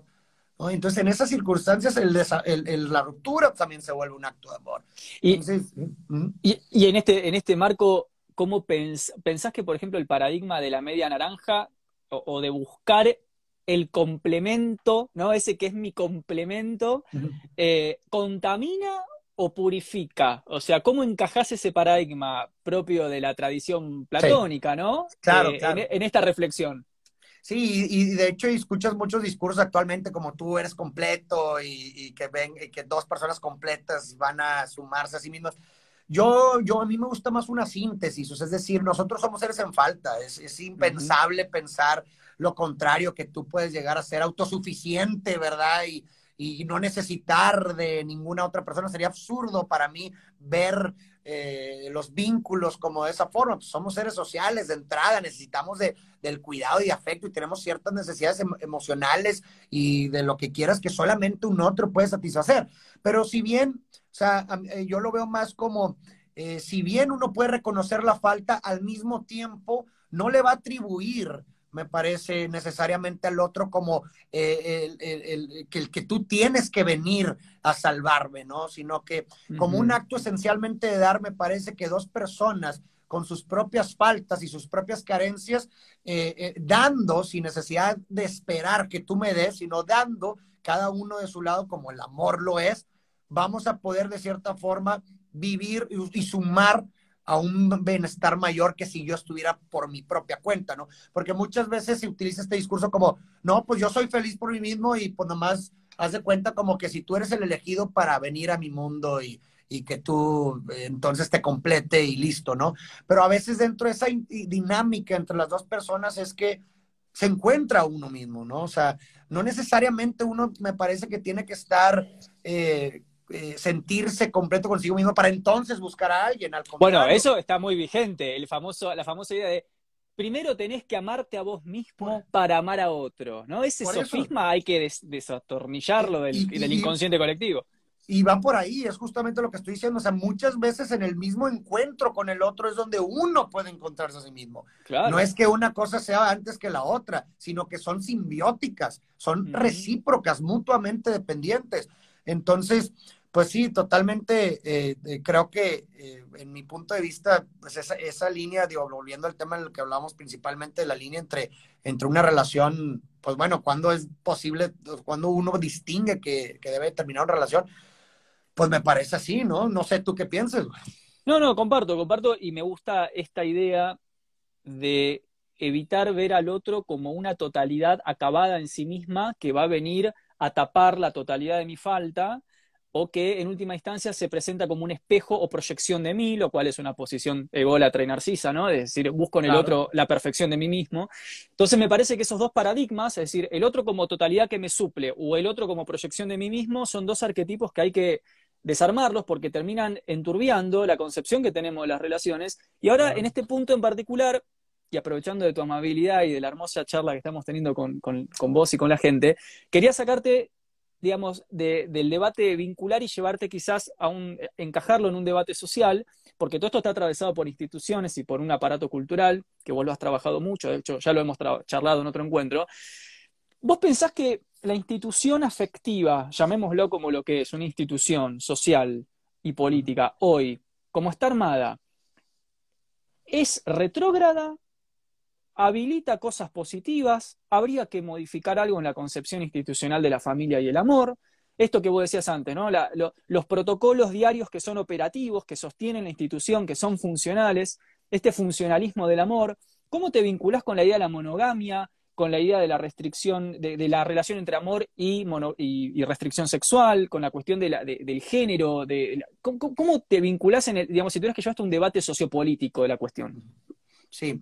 Speaker 2: Entonces, en esas circunstancias, el, la ruptura también se vuelve un acto de amor.
Speaker 1: Y, y, en, este, en este marco, ¿cómo pensás que, por ejemplo, el paradigma de la media naranja o, de buscar el complemento, ¿no? Ese que es mi complemento, eh, ¿contamina o purifica? O sea, ¿cómo encajas ese paradigma propio de la tradición platónica, ¿no?
Speaker 2: Claro,
Speaker 1: eh,
Speaker 2: claro.
Speaker 1: En, esta reflexión.
Speaker 2: Sí, y, de hecho escuchas muchos discursos actualmente como tú eres completo y, que ven que dos personas completas van a sumarse a sí mismas. Yo, yo a mí me gusta más una síntesis, es decir, nosotros somos seres en falta, es, es impensable pensar lo contrario, que tú puedes llegar a ser autosuficiente, ¿verdad? Y, y no necesitar de ninguna otra persona. Sería absurdo para mí ver eh, los vínculos como de esa forma. Pues somos seres sociales de entrada, necesitamos de, del cuidado y afecto y tenemos ciertas necesidades emocionales y de lo que quieras que solamente un otro puede satisfacer. Pero si bien, o sea, eh, yo lo veo más como, eh, si bien uno puede reconocer la falta, al mismo tiempo no le va a atribuir me parece necesariamente al otro como eh, el, que, el, que tú tienes que venir a salvarme, ¿no? Sino que como un acto esencialmente de dar, me parece que dos personas con sus propias faltas y sus propias carencias, eh, eh, dando sin necesidad de esperar que tú me des, sino dando cada uno de su lado como el amor lo es, vamos a poder de cierta forma vivir y sumar a un bienestar mayor que si yo estuviera por mi propia cuenta, ¿no? Porque muchas veces se utiliza este discurso como, no, pues yo soy feliz por mí mismo y pues nomás haz de cuenta como que si tú eres el elegido para venir a mi mundo y, que tú eh, entonces te complete y listo, ¿no? Pero a veces dentro de esa dinámica entre las dos personas es que se encuentra uno mismo, ¿no? O sea, no necesariamente uno me parece que tiene que estar eh, eh, sentirse completo consigo mismo para entonces buscar a alguien. Al
Speaker 1: bueno, eso está muy vigente, el famoso, la famosa idea de primero tenés que amarte a vos mismo para amar a otro, ¿no? Ese sofisma hay que desatornillarlo del, del inconsciente colectivo.
Speaker 2: Y va por ahí, es justamente lo que estoy diciendo. O sea, muchas veces en el mismo encuentro con el otro es donde uno puede encontrarse a sí mismo. No es que una cosa sea antes que la otra, sino que son simbióticas, son recíprocas, mutuamente dependientes. Entonces, pues sí, totalmente. Eh, eh, creo que eh, en mi punto de vista, pues esa, esa línea, digo, volviendo al tema en el que hablamos principalmente, la línea entre, entre una relación, pues bueno, cuando es posible, cuando uno distingue que, que, debe terminar una relación, pues me parece así, ¿no? No sé tú qué piensas.
Speaker 1: No, no, comparto, comparto y me gusta esta idea de evitar ver al otro como una totalidad acabada en sí misma que va a venir a tapar la totalidad de mi falta o que en última instancia se presenta como un espejo o proyección de mí, lo cual es una posición ególatra y narcisa, ¿no? Es decir, busco en el otro la perfección de mí mismo. Entonces me parece que esos dos paradigmas, es decir, el otro como totalidad que me suple o el otro como proyección de mí mismo, son dos arquetipos que hay que desarmarlos porque terminan enturbiando la concepción que tenemos de las relaciones. Y ahora, en este punto en particular, y aprovechando de tu amabilidad y de la hermosa charla que estamos teniendo con, con, con vos y con la gente, quería sacarte digamos, del debate vincular y llevarte quizás a un, encajarlo en un debate social, porque todo esto está atravesado por instituciones y por un aparato cultural, que vos lo has trabajado mucho, de hecho ya lo hemos charlado en otro encuentro. ¿Vos pensás que la institución afectiva, llamémoslo como lo que es, una institución social y política, hoy, como está armada, es retrógrada habilita cosas positivas, habría que modificar algo en la concepción institucional de la familia y el amor, esto que vos decías antes, ¿no? los protocolos diarios que son operativos, que sostienen la institución, que son funcionales, este funcionalismo del amor, ¿cómo te vinculás con la idea de la monogamia, con la idea de la restricción, de, la relación entre amor y, y, restricción sexual, con la cuestión del género, ¿cómo, te vinculás en el, digamos, si tuvieras que llevaste un debate sociopolítico de la cuestión?
Speaker 2: Sí,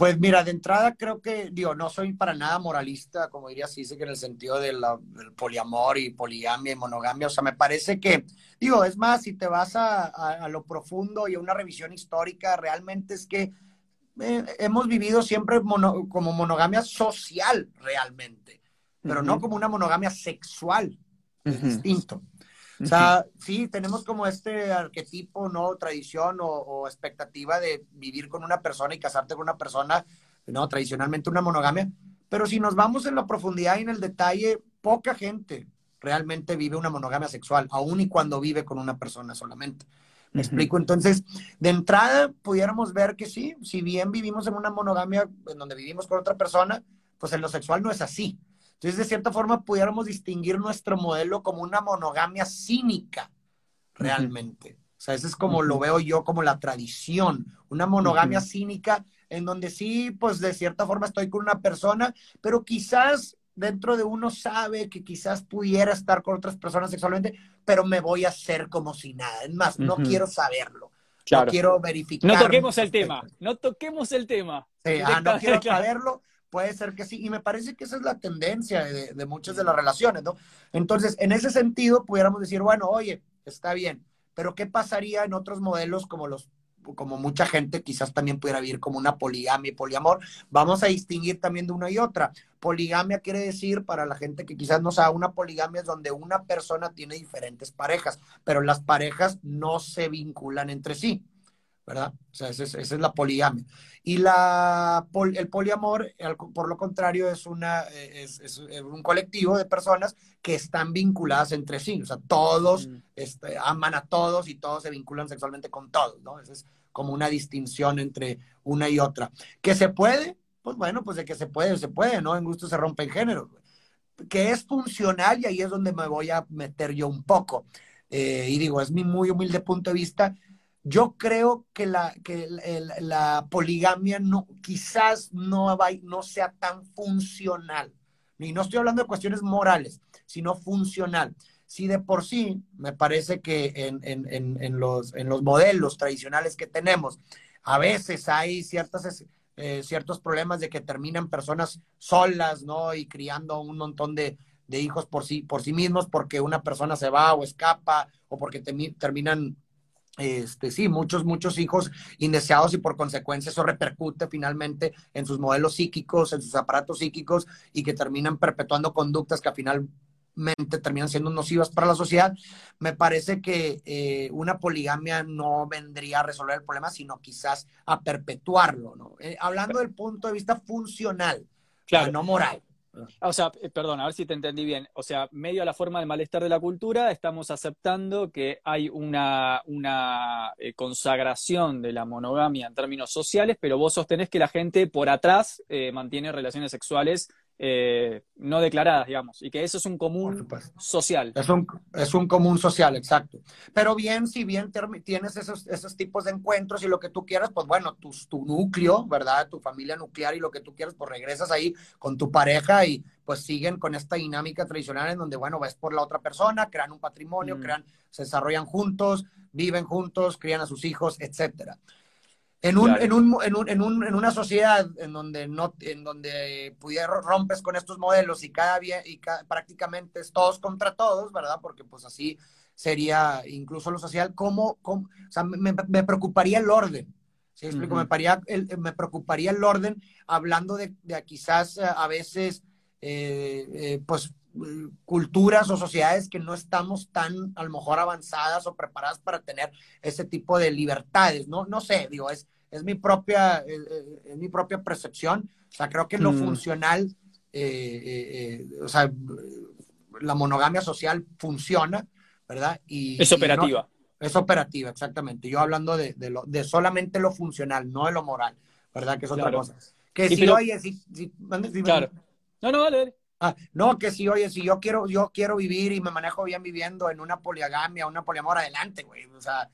Speaker 2: pues mira, de entrada creo que, digo, no soy para nada moralista, como diría sé que en el sentido del poliamor y poligamia y monogamia, o sea, me parece que, digo, es más, si te vas a, lo profundo y a una revisión histórica, realmente es que eh, hemos vivido siempre como monogamia social realmente, pero no como una monogamia sexual, es distinto. O sea, sí, tenemos como este arquetipo, ¿no? Tradición o, expectativa de vivir con una persona y casarte con una persona, ¿no? Tradicionalmente una monogamia. Pero si nos vamos en la profundidad y en el detalle, poca gente realmente vive una monogamia sexual, aun y cuando vive con una persona solamente. ¿Me explico? Entonces, de entrada, pudiéramos ver que sí, si bien vivimos en una monogamia en donde vivimos con otra persona, pues en lo sexual no es así. Entonces, de cierta forma, pudiéramos distinguir nuestro modelo como una monogamia cínica, realmente. O sea, eso es como lo veo yo como la tradición, una monogamia cínica en donde sí, pues de cierta forma estoy con una persona, pero quizás dentro de uno sabe que quizás pudiera estar con otras personas sexualmente, pero me voy a hacer como si nada. Es más, no quiero saberlo. No quiero verificar.
Speaker 1: No toquemos el tema, no toquemos el tema.
Speaker 2: Sí, ah, no quiero saberlo Puede ser que sí, y me parece que esa es la tendencia de, muchas de las relaciones, ¿no? Entonces, en ese sentido, pudiéramos decir, bueno, oye, está bien, pero ¿qué pasaría en otros modelos como los como mucha gente quizás también pudiera vivir como una poligamia y poliamor. Vamos a distinguir también de una y otra. Poligamia quiere decir, para la gente que quizás no sabe, una poligamia es donde una persona tiene diferentes parejas, pero las parejas no se vinculan entre sí. ¿Verdad? O sea, esa es, la poligamia. Y la, el poliamor, por lo contrario, es, una, es, un colectivo de personas que están vinculadas entre sí. O sea, todos mm. este, aman a todos y todos se vinculan sexualmente con todos, ¿no? Esa es como una distinción entre una y otra. ¿Que se puede? Pues bueno, pues de que se puede, se puede, ¿no? En gusto se rompen géneros. Que es funcional y ahí es donde me voy a meter yo un poco. Eh, y digo, es mi muy humilde punto de vista yo creo que la, que la poligamia no, quizás no, va, no sea tan funcional. Y no estoy hablando de cuestiones morales, sino funcional. Si de por sí me parece que en, en, en, los, en los modelos tradicionales que tenemos, a veces hay ciertas, eh, ciertos problemas de que terminan personas solas, ¿no? Y criando un montón de, de hijos por sí, por sí mismos porque una persona se va o escapa o porque terminan este, sí, muchos, muchos hijos indeseados y por consecuencia eso repercute finalmente en sus modelos psíquicos, en sus aparatos psíquicos y que terminan perpetuando conductas que al finalmente terminan siendo nocivas para la sociedad. Me parece que eh, una poligamia no vendría a resolver el problema, sino quizás a perpetuarlo, ¿no? Eh, hablando del punto de vista funcional, claro. no moral.
Speaker 1: Ah, o sea, eh, perdón, a ver si te entendí bien. O sea, medio a la forma de malestar de la cultura, estamos aceptando que hay una, una eh, consagración de la monogamia en términos sociales, pero vos sostenés que la gente por atrás eh, mantiene relaciones sexuales eh, no declaradas, digamos, y que eso es un común social.
Speaker 2: Es un, es un común social, exacto. Pero bien, si bien tienes esos, esos tipos de encuentros y lo que tú quieras, pues bueno, tu, tu núcleo, ¿verdad? Tu familia nuclear y lo que tú quieras, pues regresas ahí con tu pareja y pues siguen con esta dinámica tradicional en donde, bueno, vas por la otra persona, crean un patrimonio, mm. crean, se desarrollan juntos, viven juntos, crían a sus hijos, etcétera. En, un, en, un, en, un, en, un, en, una sociedad en donde, no, en donde pudiera rompes con estos modelos y cada y prácticamente es todos contra todos, ¿verdad? Porque pues así sería incluso lo social, ¿cómo, cómo o sea, me, me, preocuparía el orden? ¿Sí explico? me, paría el, me preocuparía el orden hablando de, de quizás eh, a veces, eh, eh, pues, culturas o sociedades que no estamos tan a lo mejor avanzadas o preparadas para tener ese tipo de libertades, ¿no? No sé, digo, es, es mi propia, es, mi propia percepción. O sea, creo que en lo mm. funcional, eh, eh, eh, o sea, la monogamia social funciona, ¿verdad?
Speaker 1: Y, es operativa.
Speaker 2: es operativa, exactamente. Yo hablando de, de, lo, de solamente lo funcional, no de lo moral, ¿verdad? Que es otra cosa. Que si, oye, si,
Speaker 1: claro. No, no, dale, dale.
Speaker 2: Ah, no, que si, oye, si yo quiero, yo quiero vivir y me manejo bien viviendo en una poligamia, una poliamor, adelante, güey. O sea,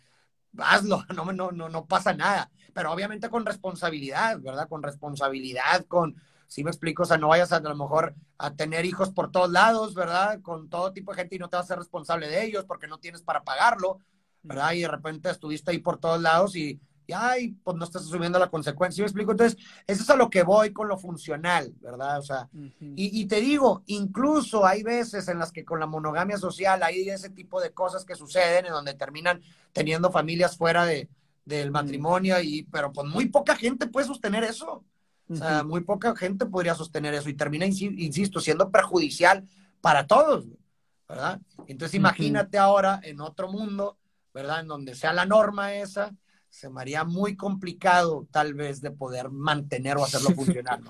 Speaker 2: hazlo, no, no, no, no pasa nada. Pero obviamente con responsabilidad, ¿verdad? Con responsabilidad, con, si me explico, o sea, no vayas a, a, lo mejor a tener hijos por todos lados, ¿verdad? Con todo tipo de gente y no te vas a ser responsable de ellos porque no tienes para pagarlo, ¿verdad? Y de repente estuviste ahí por todos lados y y ay, pues no estás asumiendo la consecuencia. me explico? Entonces, eso es a lo que voy con lo funcional, ¿verdad? O sea, y, y, te digo, incluso hay veces en las que con la monogamia social hay ese tipo de cosas que suceden en donde terminan teniendo familias fuera de, del matrimonio, y, pero pues muy poca gente puede sostener eso. O sea, muy poca gente podría sostener eso y termina, insisto, siendo perjudicial para todos, ¿verdad? Entonces, imagínate ahora en otro mundo, ¿verdad? En donde sea la norma esa se me haría muy complicado tal vez de poder mantener o hacerlo funcionar.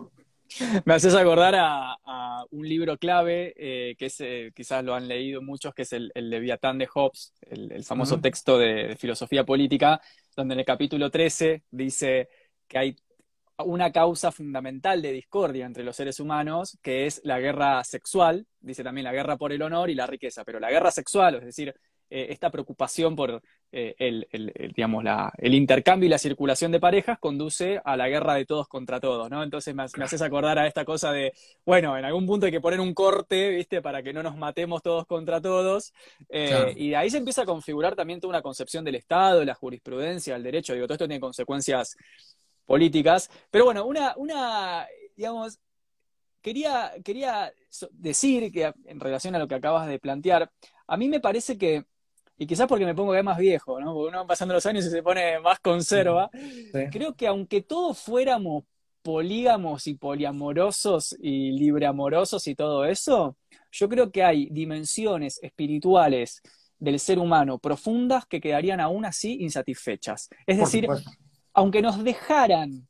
Speaker 1: me haces acordar a, un libro clave eh, que es, eh, quizás lo han leído muchos, que es el, el Leviatán de Hobbes, el, famoso texto de, de, filosofía política, donde en el capítulo 13 dice que hay una causa fundamental de discordia entre los seres humanos, que es la guerra sexual, dice también la guerra por el honor y la riqueza, pero la guerra sexual, es decir, eh, esta preocupación por eh, el, digamos, la, el intercambio y la circulación de parejas conduce a la guerra de todos contra todos, ¿no? Entonces me, haces acordar a esta cosa de, bueno, en algún punto hay que poner un corte, ¿viste? Para que no nos matemos todos contra todos. Eh, y de ahí se empieza a configurar también toda una concepción del Estado, la jurisprudencia, el derecho, digo, todo esto tiene consecuencias políticas. Pero bueno, una, una digamos, quería, quería decir que en relación a lo que acabas de plantear, a mí me parece que y quizás porque me pongo ya más viejo, ¿no? Porque uno va pasando los años y se pone más conserva. Creo que aunque todos fuéramos polígamos y poliamorosos y libreamorosos y todo eso, yo creo que hay dimensiones espirituales del ser humano profundas que quedarían aún así insatisfechas. Es decir, aunque nos dejaran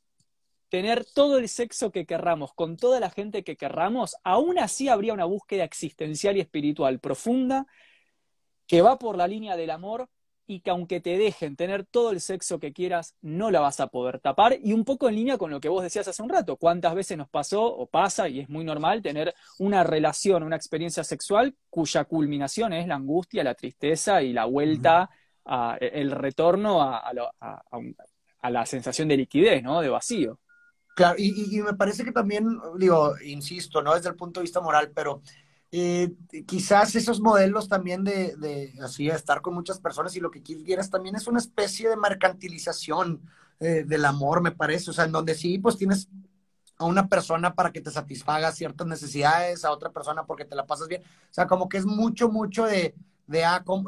Speaker 1: tener todo el sexo que querramos con toda la gente que querramos, aún así habría una búsqueda existencial y espiritual profunda que va por la línea del amor y que aunque te dejen tener todo el sexo que quieras, no la vas a poder tapar. Y un poco en línea con lo que vos decías hace un rato, cuántas veces nos pasó o pasa, y es muy normal, tener una relación, una experiencia sexual cuya culminación es la angustia, la tristeza y la vuelta, a, el retorno a, la sensación de liquidez, ¿no? De vacío.
Speaker 2: Claro, y, y me parece que también, digo, insisto, no desde el punto de vista moral, pero eh, quizás esos modelos también de, de, así estar con muchas personas y lo que quieras también es una especie de mercantilización eh, del amor, me parece, o sea, en donde sí, pues tienes a una persona para que te satisfaga ciertas necesidades, a otra persona porque te la pasas bien, o sea, como que es mucho, mucho de, de,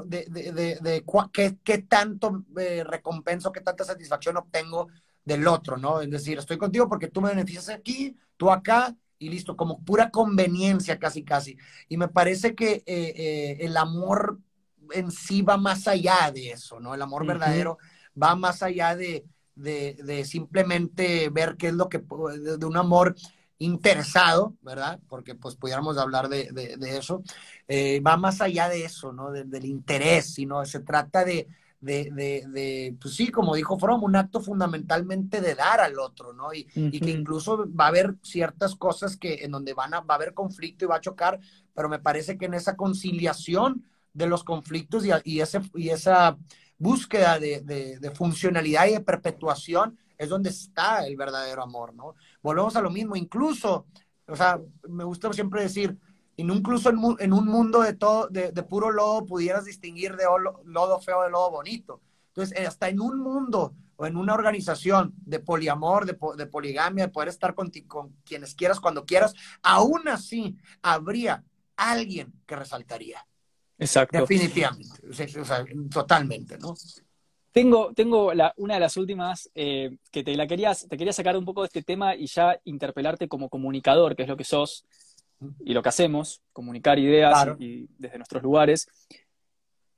Speaker 2: de, de, de qué, qué, tanto eh, recompenso, qué tanta satisfacción obtengo del otro, ¿no? Es decir, estoy contigo porque tú me beneficias aquí, tú acá, y listo, como pura conveniencia casi casi. Y me parece que eh, eh, el amor en sí va más allá de eso, ¿no? El amor verdadero va más allá de, de, simplemente ver qué es lo que, de, un amor interesado, ¿verdad? Porque pues pudiéramos hablar de, de eso, eh, va más allá de eso, ¿no? del interés, sino se trata de, de, de, de, pues sí, como dijo Fromm, un acto fundamentalmente de dar al otro, ¿no? Y, y, que incluso va a haber ciertas cosas que en donde van a, va a haber conflicto y va a chocar, pero me parece que en esa conciliación de los conflictos y, y ese, y esa búsqueda de, de, funcionalidad y de perpetuación es donde está el verdadero amor, ¿no? Volvemos a lo mismo, incluso, o sea, me gusta siempre decir, incluso en, un mundo de, todo, de, puro lodo pudieras distinguir de lodo feo de lodo bonito. Entonces, eh, hasta en un mundo o en una organización de poliamor, de, de poligamia, de poder estar con, con, quienes quieras cuando quieras, aún así habría alguien que resaltaría.
Speaker 1: Exacto.
Speaker 2: Definitivamente, o sea, totalmente, ¿no?
Speaker 1: Tengo, tengo la, una de las últimas eh, que te la querías, te quería sacar un poco de este tema y ya interpelarte como comunicador, que es lo que sos y lo que hacemos, comunicar ideas y, desde nuestros lugares.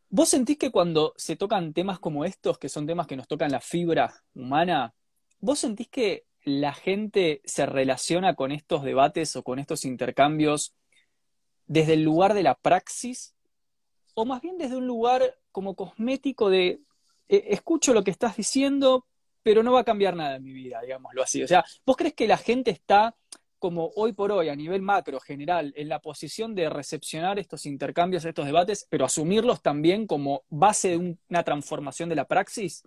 Speaker 1: ¿Vos sentís que cuando se tocan temas como estos, que son temas que nos tocan la fibra humana, vos sentís que la gente se relaciona con estos debates o con estos intercambios desde el lugar de la praxis? ¿O más bien desde un lugar como cosmético de eh, escucho lo que estás diciendo, pero no va a cambiar nada en mi vida, digámoslo así? O sea, ¿vos crees que la gente está como hoy por hoy, a nivel macro, general, en la posición de recepcionar estos intercambios, estos debates, pero asumirlos también como base de una transformación de la praxis?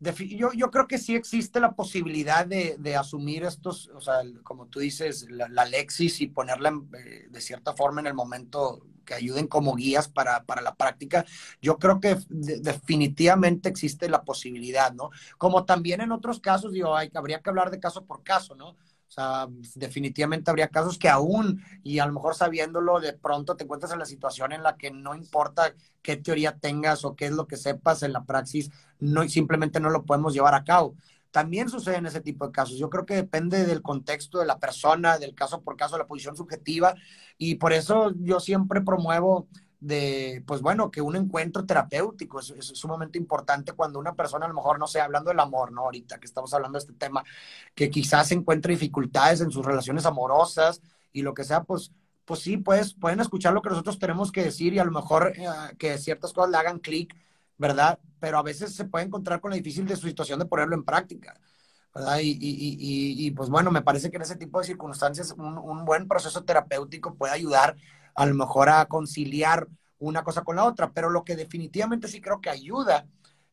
Speaker 2: Yo, yo, creo que sí existe la posibilidad de, de asumir estos, o sea, como tú dices, la, Lexis y ponerla eh, de cierta forma en el momento que ayuden como guías para, para la práctica. Yo creo que definitivamente existe la posibilidad, ¿no? Como también en otros casos, digo, hay, habría que hablar de caso por caso, ¿no? O sea, definitivamente habría casos que aún, y a lo mejor sabiéndolo, de pronto te encuentras en la situación en la que no importa qué teoría tengas o qué es lo que sepas en la praxis, no, simplemente no lo podemos llevar a cabo. También sucede en ese tipo de casos. Yo creo que depende del contexto de la persona, del caso por caso, de la posición subjetiva, y por eso yo siempre promuevo de, pues bueno, que un encuentro terapéutico es, sumamente importante cuando una persona a lo mejor, no sé, hablando del amor, ¿no? Ahorita que estamos hablando de este tema, que quizás encuentre dificultades en sus relaciones amorosas y lo que sea, pues, pues sí, pues pueden escuchar lo que nosotros tenemos que decir y a lo mejor eh, que ciertas cosas le hagan clic, ¿verdad? Pero a veces se puede encontrar con la difícil de su situación de ponerlo en práctica. ¿verdad? Y, y, y, y, pues bueno, me parece que en ese tipo de circunstancias un, un buen proceso terapéutico puede ayudar a lo mejor a conciliar una cosa con la otra, pero lo que definitivamente sí creo que ayuda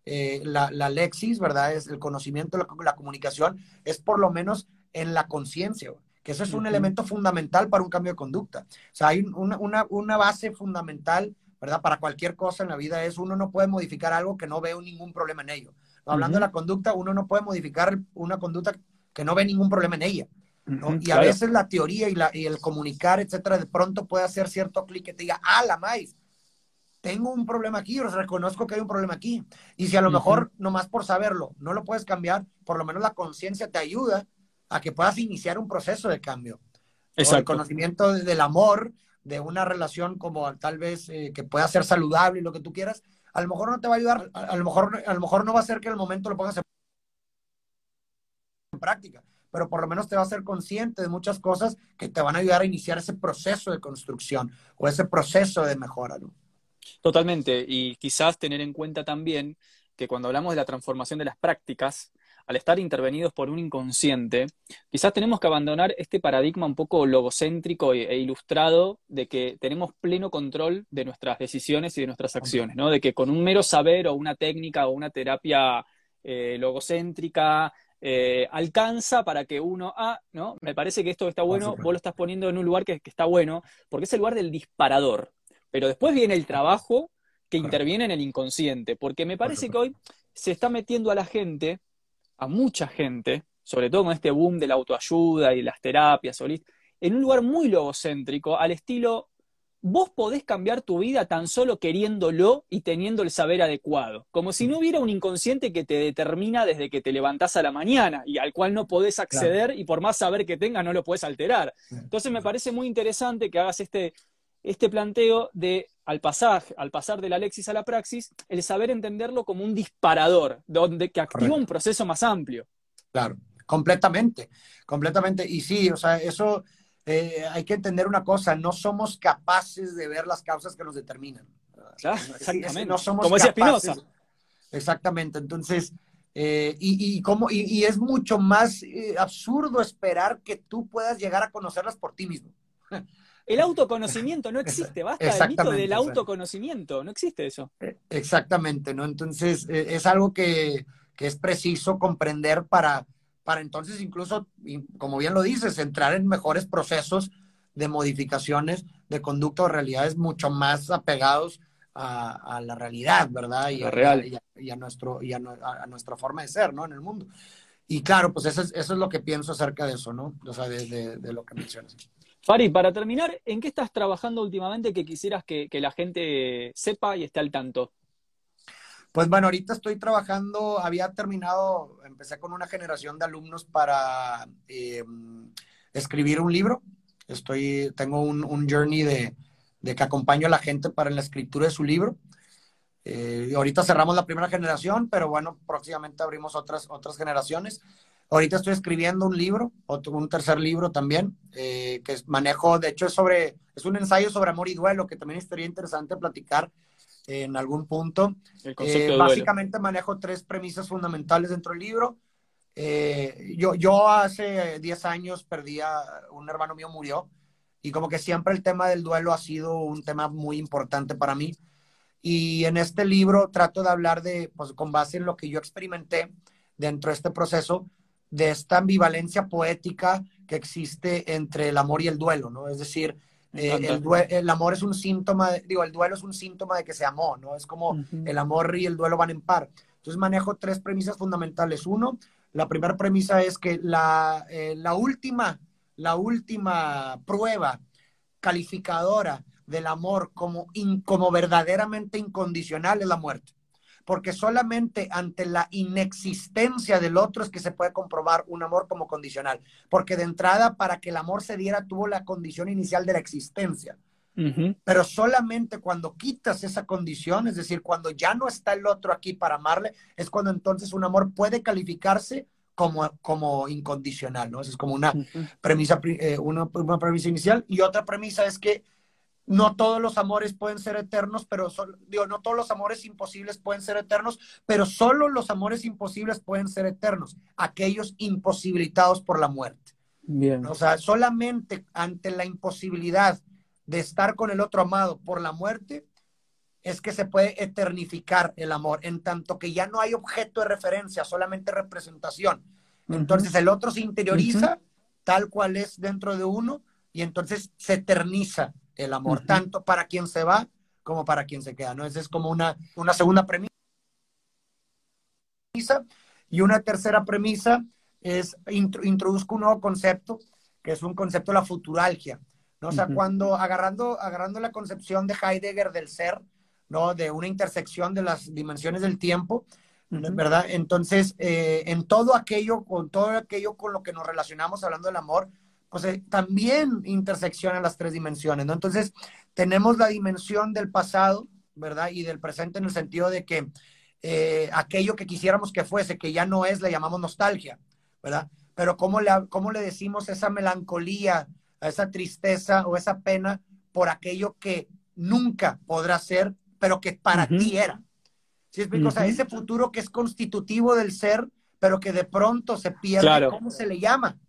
Speaker 2: eh, la, la, Lexis, ¿verdad? Es el conocimiento, la, la comunicación, es por lo menos en la conciencia, que eso es un elemento fundamental para un cambio de conducta. O sea, hay una, una, una, base fundamental, ¿verdad? Para cualquier cosa en la vida es uno no puede modificar algo que no veo ningún problema en ello. Hablando de la conducta, uno no puede modificar una conducta que no ve ningún problema en ella y a veces la teoría y, la, y, el comunicar, etcétera, de pronto puede hacer cierto clic que te diga, ah, la maíz, tengo un problema aquí, o reconozco que hay un problema aquí. Y si a lo mejor, nomás por saberlo, no lo puedes cambiar, por lo menos la conciencia te ayuda a que puedas iniciar un proceso de cambio. Exacto. el conocimiento del amor, de una relación como tal vez eh, que pueda ser saludable y lo que tú quieras, a lo mejor no te va a ayudar, a, a, lo mejor, a lo mejor no va a ser que el momento lo pongas en práctica, pero por lo menos te va a ser consciente de muchas cosas que te van a ayudar a iniciar ese proceso de construcción o ese proceso de mejora. ¿no?
Speaker 1: Totalmente, y quizás tener en cuenta también que cuando hablamos de la transformación de las prácticas, al estar intervenidos por un inconsciente, quizás tenemos que abandonar este paradigma un poco logocéntrico e, e ilustrado de que tenemos pleno control de nuestras decisiones y de nuestras acciones, ¿no? De que con un mero saber o una técnica o una terapia eh, logocéntrica eh, alcanza para que uno, ah, ¿no? Me parece que esto está bueno, vos lo estás poniendo en un lugar que, que, está bueno, porque es el lugar del disparador. Pero después viene el trabajo que interviene en el inconsciente, porque me parece que hoy se está metiendo a la gente, a mucha gente, sobre todo con este boom de la autoayuda y las terapias, en un lugar muy logocéntrico, al estilo vos podés cambiar tu vida tan solo queriéndolo y teniendo el saber adecuado, como si no hubiera un inconsciente que te determina desde que te levantás a la mañana y al cual no podés acceder claro. y por más saber que tengas no lo podés alterar. Entonces me parece muy interesante que hagas este, este planteo de al pasar, al pasar de la Alexis a la praxis, el saber entenderlo como un disparador, donde que activa Correcto. un proceso más amplio.
Speaker 2: Claro, completamente, completamente. Y sí, o sea, eso eh, hay que entender una cosa, no somos capaces de ver las causas que nos determinan.
Speaker 1: Claro, exactamente.
Speaker 2: No somos
Speaker 1: Como decía
Speaker 2: capaces. Exactamente, entonces, eh, y, y, como, y, y, es mucho más eh, absurdo esperar que tú puedas llegar a conocerlas por ti mismo.
Speaker 1: El autoconocimiento no existe, basta el mito del autoconocimiento, no existe eso.
Speaker 2: Exactamente, ¿no? Entonces, es algo que, que es preciso comprender para, para entonces incluso, como bien lo dices, entrar en mejores procesos de modificaciones de conducta o realidades mucho más apegados a, a la realidad, ¿verdad?
Speaker 1: Y, a, real.
Speaker 2: Y, a, y a, nuestro, y a, a, nuestra forma de ser, ¿no? En el mundo. Y claro, pues eso es, eso es lo que pienso acerca de eso, ¿no? O sea, de, de, de lo que mencionas.
Speaker 1: Fari, para terminar, ¿en qué estás trabajando últimamente que quisieras que, que la gente sepa y esté al tanto?
Speaker 2: Pues bueno, ahorita estoy trabajando, había terminado, empecé con una generación de alumnos para eh, escribir un libro. Estoy, tengo un, un journey de, de, que acompaño a la gente para la escritura de su libro. Eh, ahorita cerramos la primera generación, pero bueno, próximamente abrimos otras, otras generaciones. Ahorita estoy escribiendo un libro, otro, un tercer libro también, eh, que manejo, de hecho es sobre, es un ensayo sobre amor y duelo, que también estaría interesante platicar en algún punto. Eh, básicamente manejo tres premisas fundamentales dentro del libro. eh, yo, yo hace 10 años perdí a un hermano mío, murió, y como que siempre el tema del duelo ha sido un tema muy importante para mí. Y en este libro trato de hablar de, pues con base en lo que yo experimenté dentro de este proceso, de esta ambivalencia poética que existe entre el amor y el duelo, ¿no? Es decir, eh, el, el, amor es un síntoma, digo, el duelo es un síntoma de que se amó, ¿no? Es como el amor y el duelo van en par. Entonces manejo tres premisas fundamentales. Uno, la primera premisa es que la, eh, la última, la última prueba calificadora del amor como, como verdaderamente incondicional es la muerte. Porque solamente ante la inexistencia del otro es que se puede comprobar un amor como condicional. Porque de entrada, para que el amor se diera, tuvo la condición inicial de la existencia. Pero solamente cuando quitas esa condición, es decir, cuando ya no está el otro aquí para amarle, es cuando entonces un amor puede calificarse como, como incondicional, ¿no? Esa es como una premisa, eh, una, una, premisa inicial. Y otra premisa es que no todos los amores pueden ser eternos, pero digo, no todos los amores imposibles pueden ser eternos, pero solo los amores imposibles pueden ser eternos, aquellos imposibilitados por la muerte. Bien. O sea, solamente ante la imposibilidad de estar con el otro amado por la muerte, es que se puede eternificar el amor, en tanto que ya no hay objeto de referencia, solamente representación. Entonces el otro se interioriza tal cual es dentro de uno y entonces se eterniza el amor, tanto para quien se va como para quien se queda, ¿no? Esa es como una, una segunda premisa. Y una tercera premisa es introduzco un nuevo concepto, que es un concepto de la futuralgia. ¿no? O sea, cuando agarrando, agarrando la concepción de Heidegger del ser, ¿no? De una intersección de las dimensiones del tiempo, ¿verdad? Entonces, eh, en todo aquello, con todo aquello con lo que nos relacionamos hablando del amor, pues eh, también interseccionan las tres dimensiones, ¿no? Entonces, tenemos la dimensión del pasado, ¿verdad? Y del presente en el sentido de que eh, aquello que quisiéramos que fuese, que ya no es, le llamamos nostalgia, ¿verdad? Pero ¿cómo le, cómo le decimos esa melancolía, esa tristeza o esa pena por aquello que nunca podrá ser, pero que para ti era. ¿Sí explico? O sea, ese futuro que es constitutivo del ser, pero que de pronto se pierde, ¿cómo se le llama?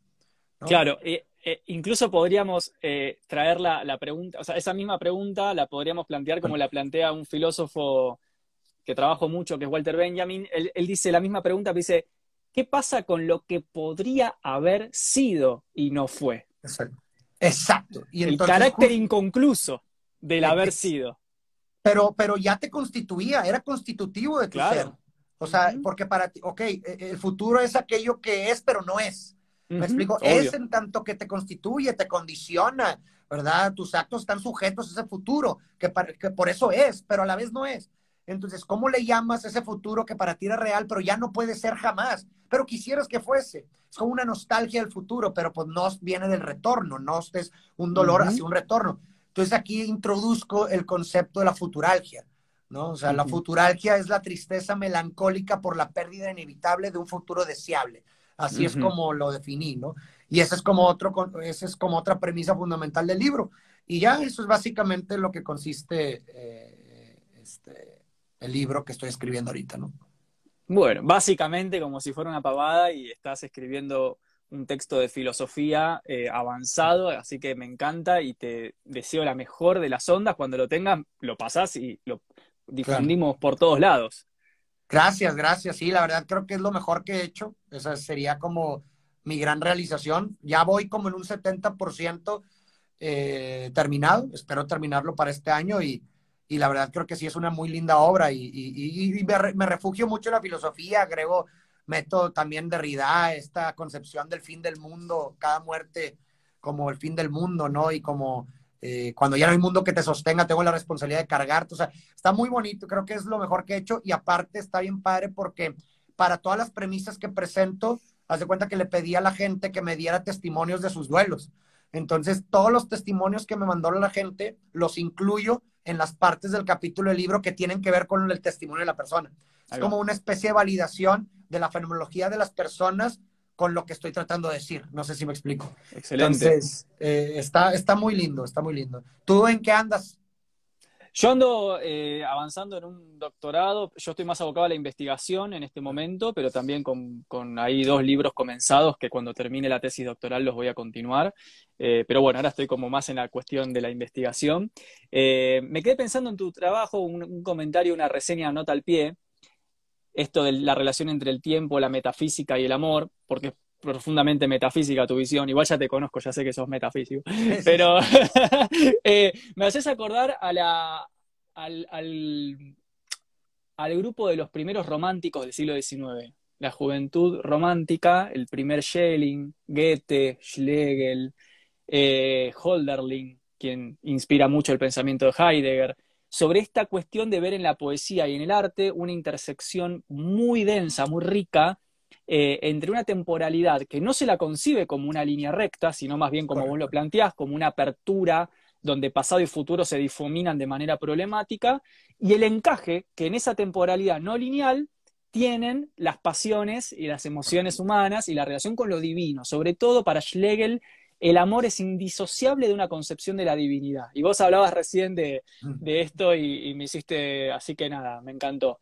Speaker 1: Claro, eh, eh, incluso podríamos eh, traer la, pregunta, o sea, esa misma pregunta la podríamos plantear como la plantea un filósofo que trabajo mucho, que es Walter Benjamin. Él, él dice la misma pregunta, dice, ¿qué pasa con lo que podría haber sido y no fue?
Speaker 2: Exacto. Exacto.
Speaker 1: Y el carácter inconcluso del haber sido.
Speaker 2: Pero, pero ya te constituía, era constitutivo de tu ser. O sea, porque para ti, ok, e, el futuro es aquello que es, pero no es. ¿Me explico? Es en tanto que te constituye, te condiciona, ¿verdad? Tus actos están sujetos a ese futuro, que, que por eso es, pero a la vez no es. Entonces, ¿cómo le llamas ese futuro que para ti era real, pero ya no puede ser jamás? Pero quisieras que fuese. Es como una nostalgia del futuro, pero pues no viene del retorno, no es un dolor hacia un retorno. Entonces aquí introduzco el concepto de la futuralgia, ¿no? O sea, la futuralgia es la tristeza melancólica por la pérdida inevitable de un futuro deseable. Así es como lo definí, ¿no? Y esa es como otro, esa es como otra premisa fundamental del libro. Y ya eso es básicamente lo que consiste eh, este, el libro que estoy escribiendo ahorita, ¿no?
Speaker 1: Bueno, básicamente como si fuera una pavada y estás escribiendo un texto de filosofía eh, avanzado, así que me encanta y te deseo la mejor de las ondas. Cuando lo tengas, lo pasás y lo difundimos por todos lados.
Speaker 2: Gracias, gracias. Sí, la verdad creo que es lo mejor que he hecho. Esa sería como mi gran realización. Ya voy como en un 70% eh, terminado. Espero terminarlo para este año y, y la verdad creo que sí es una muy linda obra y, me, refugio mucho en la filosofía, agrego, meto también Derrida, esta concepción del fin del mundo, cada muerte como el fin del mundo, ¿no? Y como eh, cuando ya no hay mundo que te sostenga, tengo la responsabilidad de cargarte, o sea, está muy bonito, creo que es lo mejor que he hecho y aparte está bien padre porque para todas las premisas que presento, haz de cuenta que le pedí a la gente que me diera testimonios de sus duelos. Entonces, todos los testimonios que me mandó la gente los incluyo en las partes del capítulo del libro que tienen que ver con el testimonio de la persona. es como una especie de validación de la fenomenología de las personas con lo que estoy tratando de decir. No sé si me explico.
Speaker 1: Excelente.
Speaker 2: Entonces, eh, está, está muy lindo, está muy lindo. ¿Tú en qué andas?
Speaker 1: Yo ando eh, avanzando en un doctorado, yo estoy más abocado a la investigación en este momento, pero también con, con ahí dos libros comenzados que cuando termine la tesis doctoral los voy a continuar. Eh, pero bueno, ahora estoy como más en la cuestión de la investigación. Eh, me quedé pensando en tu trabajo, un, un comentario, una reseña, nota al pie, esto de la relación entre el tiempo, la metafísica y el amor, porque es profundamente metafísica tu visión, igual ya te conozco, ya sé que sos metafísico, pero eh, me haces acordar a la, al, al, al, grupo de los primeros románticos del siglo XIX, la juventud romántica, el primer Schelling, Goethe, Schlegel, eh, Holderlin, quien inspira mucho el pensamiento de Heidegger, sobre esta cuestión de ver en la poesía y en el arte una intersección muy densa, muy rica, eh, entre una temporalidad que no se la concibe como una línea recta, sino más bien como vos lo planteás, como una apertura donde pasado y futuro se difuminan de manera problemática, y el encaje que en esa temporalidad no lineal tienen las pasiones y las emociones humanas y la relación con lo divino, sobre todo para Schlegel el amor es indisociable de una concepción de la divinidad. Y vos hablabas recién de, mm. de esto y, y, me hiciste, así que nada, me encantó.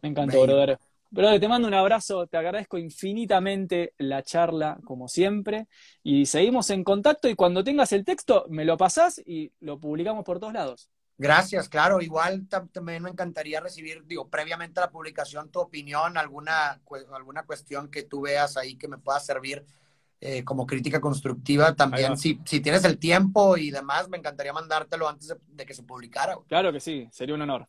Speaker 1: Me encantó, brother. Brother, te mando un abrazo, te agradezco infinitamente la charla, como siempre, y seguimos en contacto y cuando tengas el texto me lo pasás y lo publicamos por todos lados.
Speaker 2: Gracias, claro, igual también me encantaría recibir, digo, previamente a la publicación, tu opinión, alguna, alguna cuestión que tú veas ahí que me pueda servir eh, como crítica constructiva. También, si, si, tienes el tiempo y demás, me encantaría mandártelo antes de, de que se publicara.
Speaker 1: Claro que sí, sería un honor.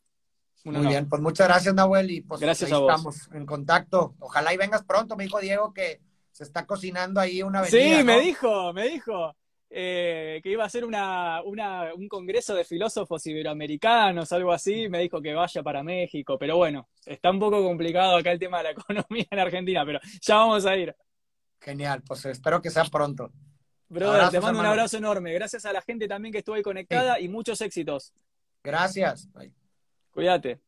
Speaker 2: Un Muy honor. bien, pues muchas gracias, Nahuel, y pues
Speaker 1: gracias
Speaker 2: ahí
Speaker 1: a vos.
Speaker 2: estamos en contacto. Ojalá y vengas pronto, me dijo Diego que se está cocinando ahí una avenida.
Speaker 1: Sí,
Speaker 2: ¿no?
Speaker 1: me dijo, me dijo. Eh, que iba a ser una, una, un congreso de filósofos iberoamericanos, algo así, me dijo que vaya para México, pero bueno, está un poco complicado acá el tema de la economía en Argentina, pero ya vamos a ir.
Speaker 2: Genial, pues espero que sea pronto.
Speaker 1: Brother, Abrazos, te mando hermano. un abrazo enorme. Gracias a la gente también que estuvo ahí conectada sí. y muchos éxitos.
Speaker 2: Gracias. Bye.
Speaker 1: Cuídate.